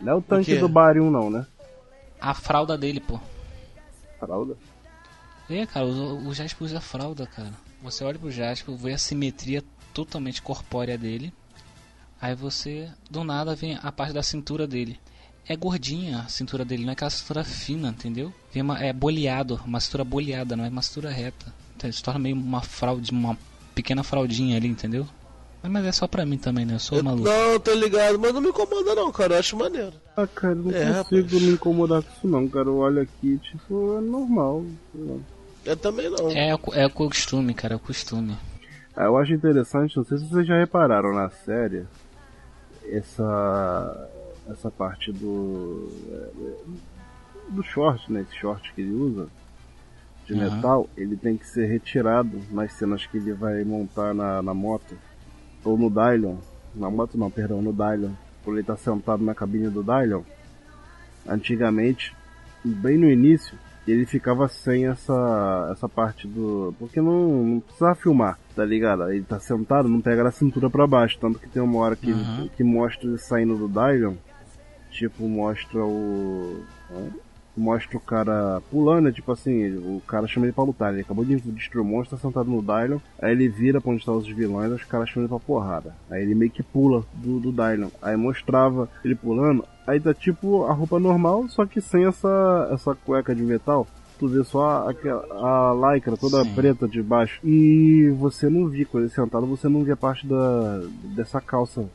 Não é o tanque do Barium, não, né? A fralda dele, pô. Fralda? É, cara, o, o Jasper usa fralda, cara. Você olha pro Jasper, vê a simetria totalmente corpórea dele. Aí você, do nada, vem a parte da cintura dele. É gordinha a cintura dele, não é aquela cintura fina, entendeu? Vem uma, é boleado, uma cintura boleada, não é uma cintura reta. Então, se torna meio uma fralda, uma pequena fraldinha ali, entendeu? Mas, é só pra mim também, né? Eu sou Eu- maluco. não, tô ligado, mas não me incomoda não, cara. Eu acho maneiro. Ah, cara, eu não É, consigo rapaz. me incomodar com isso, não, cara. Eu olho aqui, tipo, é normal. Eu também não. É, o- é o costume, cara, é o costume. Ah, eu acho interessante, não sei se vocês já repararam na série, essa essa parte do é, do short, né? Esse short que ele usa de Aham. metal, ele tem que ser retirado nas cenas que ele vai montar na, na moto ou no Dylion. Na moto não, perdão, no Dylion. Quando ele tá sentado na cabine do Dylion. Antigamente, bem no início, ele ficava sem essa essa parte do. Porque não, não precisava filmar, tá ligado? Ele tá sentado, não pega a cintura pra baixo. Tanto que tem uma hora que, Uhum. que mostra ele saindo do Dylion. Tipo, mostra o. hã? Mostra o cara pulando, né? tipo assim, o cara chama ele pra lutar. Ele acabou de destruir o monstro, tá sentado no Dylion. Aí ele vira pra onde estão os vilões, os caras chamam ele pra porrada. Aí ele meio que pula do, do Dylion. Aí mostrava ele pulando. Aí tá tipo a roupa normal, só que sem essa, essa cueca de metal. Tu vê só a, a lycra toda Sim. preta de baixo. E você não via, quando ele sentado, você não via parte da, dessa calça.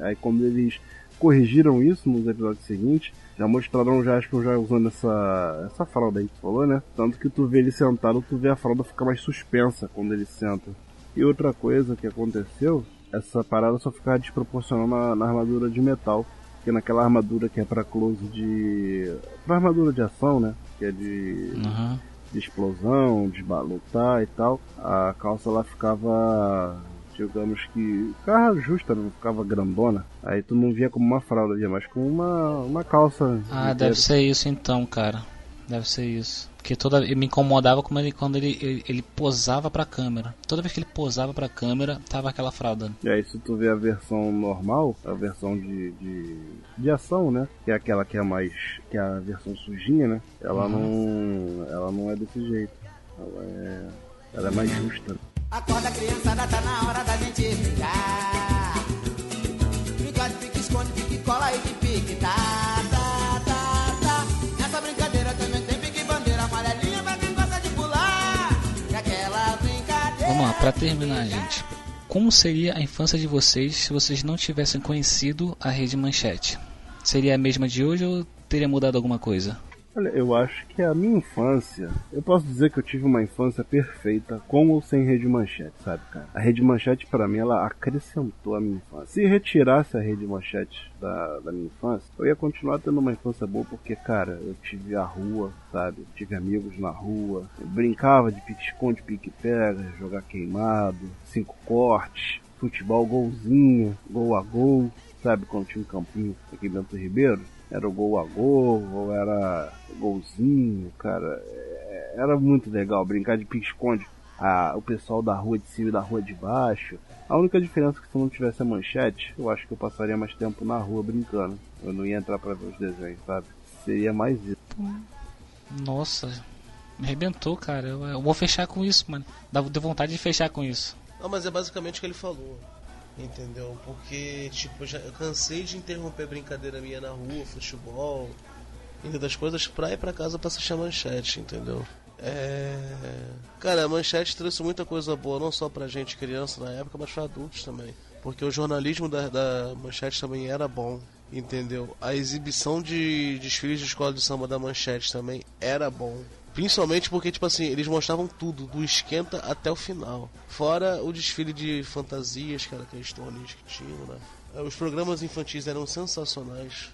Aí quando eles corrigiram isso nos episódios seguintes, já mostraram o Jasper já usando essa, essa fralda aí que tu falou, né? Tanto que tu vê ele sentado, tu vê a fralda ficar mais suspensa quando ele senta. E outra coisa que aconteceu, essa parada só ficava desproporcional na, na armadura de metal. Porque naquela armadura que é pra close de. pra armadura de ação, né? Que é de Uhum. de explosão, de lutar e tal, a calça ela ficava, digamos que, ficava justa, não ficava grandona. Aí tu não via como uma fralda, via mais como uma, uma calça. Ah, inteira. deve ser isso então, cara. Deve ser isso. Porque toda me incomodava como ele, quando ele, ele, ele posava pra câmera. Toda vez que ele posava pra câmera, tava aquela fralda. E aí se tu vê a versão normal, a versão de, de, de ação, né? Que é aquela que é mais. que é a versão sujinha, né? Ela não. ela não é desse jeito. Ela é. Ela é mais justa. Acorda criançada, tá na hora da gente brincar. Brincar de pique, esconde, pique, cola e de pique, tá, tá, tá, tá. Nessa brincadeira também tem pique, bandeira amarelinha pra quem gosta de pular. E aquela brincadeira. Vamos lá, pra terminar, gente. como seria a infância de vocês se vocês não tivessem conhecido a Rede Manchete? Seria a mesma de hoje ou teria mudado alguma coisa? Olha, eu acho que a minha infância, eu posso dizer que eu tive uma infância perfeita com ou sem rede manchete, sabe, cara? A rede manchete para mim ela acrescentou a minha infância. Se retirasse a rede manchete da, da minha infância, eu ia continuar tendo uma infância boa porque, cara, eu tive a rua, sabe? Eu tive amigos na rua, eu brincava de pique-esconde, pique-pega, jogar queimado, cinco cortes, futebol golzinho, gol a gol, sabe? Quando tinha um campinho aqui dentro do Ribeiro era o gol a gol, ou era golzinho, cara. É, era muito legal brincar de pique-esconde. o pessoal da rua de cima e da rua de baixo. A única diferença é que se não tivesse a manchete, eu acho que eu passaria mais tempo na rua brincando. Eu não ia entrar para ver os desenhos, sabe? Seria mais isso. Nossa, me arrebentou, cara. Eu, eu vou fechar com isso, mano. Dá vontade de fechar com isso. Não, mas é basicamente o que ele falou. Entendeu? Porque, tipo, eu já eu cansei de interromper brincadeira minha na rua, futebol, entre das coisas, pra ir pra casa pra assistir a manchete, entendeu? É. Cara, a manchete trouxe muita coisa boa, não só pra gente criança na época, mas pra adultos também. Porque o jornalismo da, da manchete também era bom, entendeu? A exibição de desfiles de escola de samba da manchete também era bom. Principalmente porque, tipo assim, eles mostravam tudo, do esquenta até o final. Fora o desfile de fantasias, que era aqueles tones que tinham, né? Os programas infantis eram sensacionais,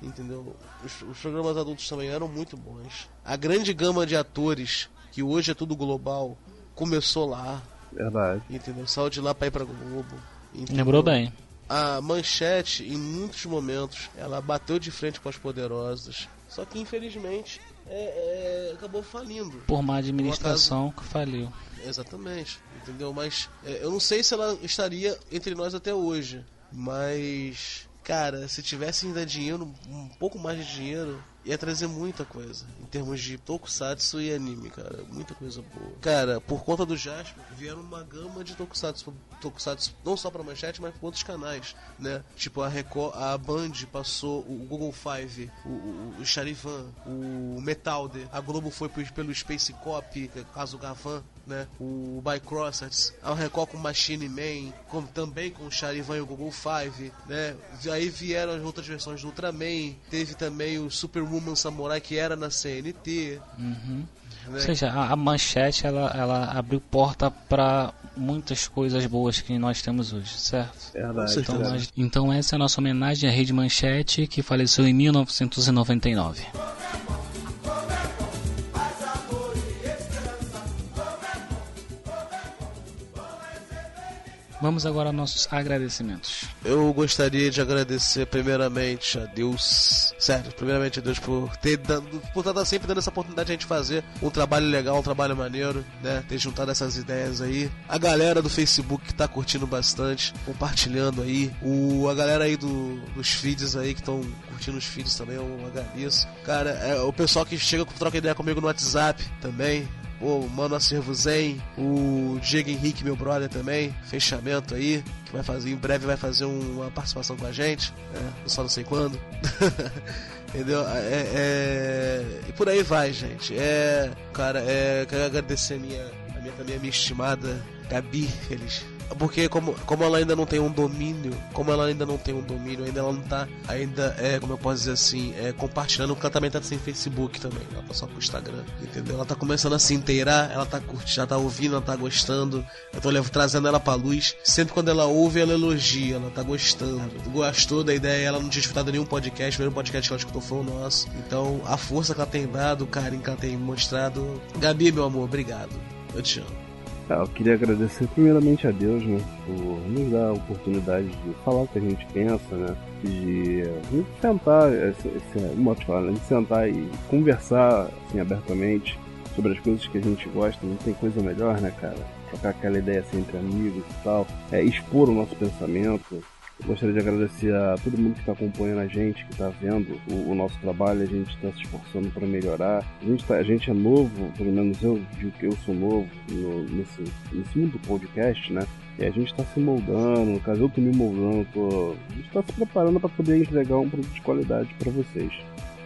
entendeu? Os, os, programas adultos também eram muito bons. A grande gama de atores, que hoje é tudo global, começou lá. Verdade. Entendeu? Saiu de lá pra ir pra Globo. Entendeu? Lembrou bem. A manchete, em muitos momentos, ela bateu de frente com as poderosas. Só que, infelizmente, é, é, acabou falindo. Por má administração que faliu. Exatamente, entendeu? Mas é, eu não sei se ela estaria entre nós até hoje, mas cara, se tivesse ainda dinheiro, um pouco mais de dinheiro, ia trazer muita coisa. Em termos de tokusatsu e anime, cara. Muita coisa boa. Cara, por conta do Jasper, vieram uma gama de tokusatsu. Tokusatsu não só pra manchete, mas pra outros canais, né? Tipo, a Record, a Band passou o Google Five, o, o, o Charivan, o Metalder. A Globo foi pelo Space Cop, é caso Gavan, né? O Bycrossers, a Record com Machine Man, como também com o Charivan e o Google Five, né? Aí vieram as outras versões do Ultraman, teve também o Super Woman Samurai que era na CNT. Uhum. Né? Ou seja, a, a, manchete ela, ela abriu porta para muitas coisas boas que nós temos hoje, certo? Verdade. Então, nós, então essa é a nossa homenagem à Rede Manchete que faleceu em 1999. Vamos agora aos nossos agradecimentos. Eu gostaria de agradecer primeiramente a Deus, sério, primeiramente a Deus por ter dado, por estar sempre dando essa oportunidade de a gente fazer um trabalho legal, um trabalho maneiro, né? Ter juntado essas ideias aí. A galera do Facebook que tá curtindo bastante, compartilhando aí. O, a galera aí do, dos feeds aí que estão curtindo os feeds também, eu agradeço. Cara, é, o pessoal que chega, troca ideia comigo no WhatsApp também, o Mano Acervo Zen, o Diego Henrique, meu brother também, fechamento aí, que vai fazer, em breve vai fazer uma participação com a gente, né? só não sei quando. Entendeu? É, é, E por aí vai, gente. É. Cara, é. Quero agradecer a minha, a minha, a minha estimada Gabi, eles porque como, como ela ainda não tem um domínio, como ela ainda não tem um domínio, ainda ela não tá, ainda é, como eu posso dizer assim, é, compartilhando, porque ela também tá sem Facebook também, ela tá só com o Instagram, entendeu? Ela tá começando a se inteirar, ela tá curtindo, já tá ouvindo, ela tá gostando, eu tô trazendo ela pra luz, sempre quando ela ouve, ela elogia, ela tá gostando, gostou da ideia, ela não tinha escutado nenhum podcast, o primeiro podcast que ela escutou foi o nosso, então a força que ela tem dado, o carinho que ela tem mostrado, Gabi, meu amor, obrigado, eu te amo. Ah, eu queria agradecer primeiramente a Deus, né, por nos dar a oportunidade de falar o que a gente pensa, né, de, sentar, esse, esse, de falar, né, de sentar e conversar assim, abertamente sobre as coisas que a gente gosta. Não tem coisa melhor, né, cara? Trocar aquela ideia assim, entre amigos e tal, é, expor o nosso pensamento, Gostaria de agradecer a todo mundo que está acompanhando a gente, que está vendo o, o, nosso trabalho, a gente está se esforçando para melhorar. A gente, tá, a gente é novo, pelo menos eu digo que eu sou novo no, nesse, nesse mundo do podcast, né? E a gente está se moldando, no caso eu estou me moldando, tô, a gente está se preparando para poder entregar um produto de qualidade para vocês.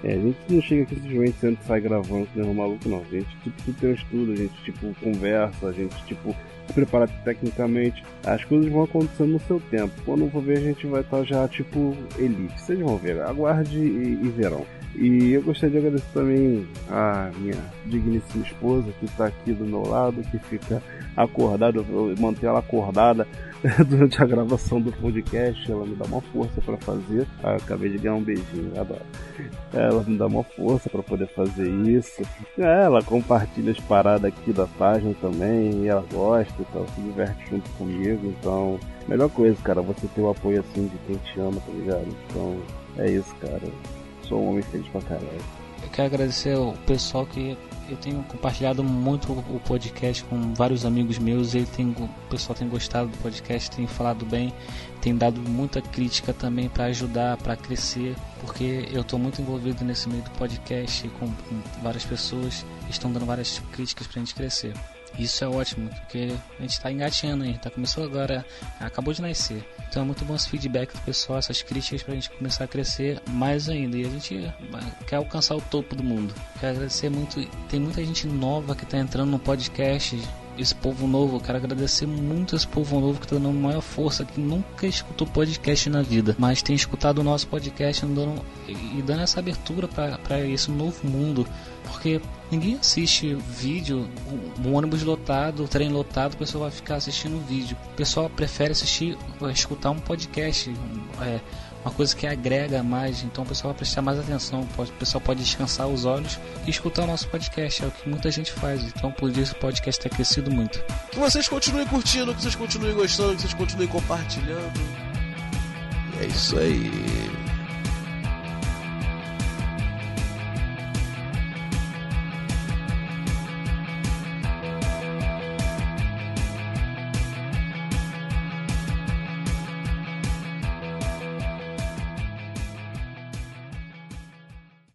É, a gente não chega aqui simplesmente sendo sai gravando que nem um maluco, não. A gente tipo, tem um estudo, a gente tipo conversa, a gente tipo se prepara tecnicamente. As coisas vão acontecendo no seu tempo. Quando for ver, a gente vai estar já tipo elite. Vocês vão ver, aguarde e, e verão. E eu gostaria de agradecer também a minha digníssima esposa que está aqui do meu lado, que fica acordada, eu mantenho ela acordada durante a gravação do podcast. Ela me dá uma força para fazer. Ah, acabei de ganhar um beijinho, adoro. Ela me dá uma força para poder fazer isso. É, ela compartilha as paradas aqui da página também, ela gosta, então se diverte junto comigo. Então, melhor coisa, cara, você ter o apoio assim de quem te ama, tá ligado? Então, é isso, cara sou um homem feliz pra caralho. Eu quero agradecer o pessoal que eu tenho compartilhado muito o podcast com vários amigos meus. Ele tem, o pessoal tem gostado do podcast, tem falado bem, tem dado muita crítica também para ajudar, para crescer, porque eu estou muito envolvido nesse meio do podcast com, com várias pessoas estão dando várias críticas para a gente crescer. Isso é ótimo, porque a gente está engatinhando aí, tá começou agora, acabou de nascer. Então é muito bom esse feedback do pessoal, essas críticas para a gente começar a crescer mais ainda. E a gente quer alcançar o topo do mundo. Quero agradecer muito. Tem muita gente nova que está entrando no podcast esse povo novo, quero agradecer muito esse povo novo que está dando maior força, que nunca escutou podcast na vida, mas tem escutado o nosso podcast dando, e dando essa abertura para esse novo mundo, porque ninguém assiste vídeo, um ônibus lotado, trem lotado, o pessoal vai ficar assistindo vídeo. O pessoal prefere assistir, escutar um podcast, é, uma coisa que agrega mais, então o pessoal vai prestar mais atenção, o pessoal pode descansar os olhos e escutar o nosso podcast, é o que muita gente faz, então por isso o podcast tem crescido muito. Que vocês continuem curtindo, que vocês continuem gostando, que vocês continuem compartilhando. É isso aí.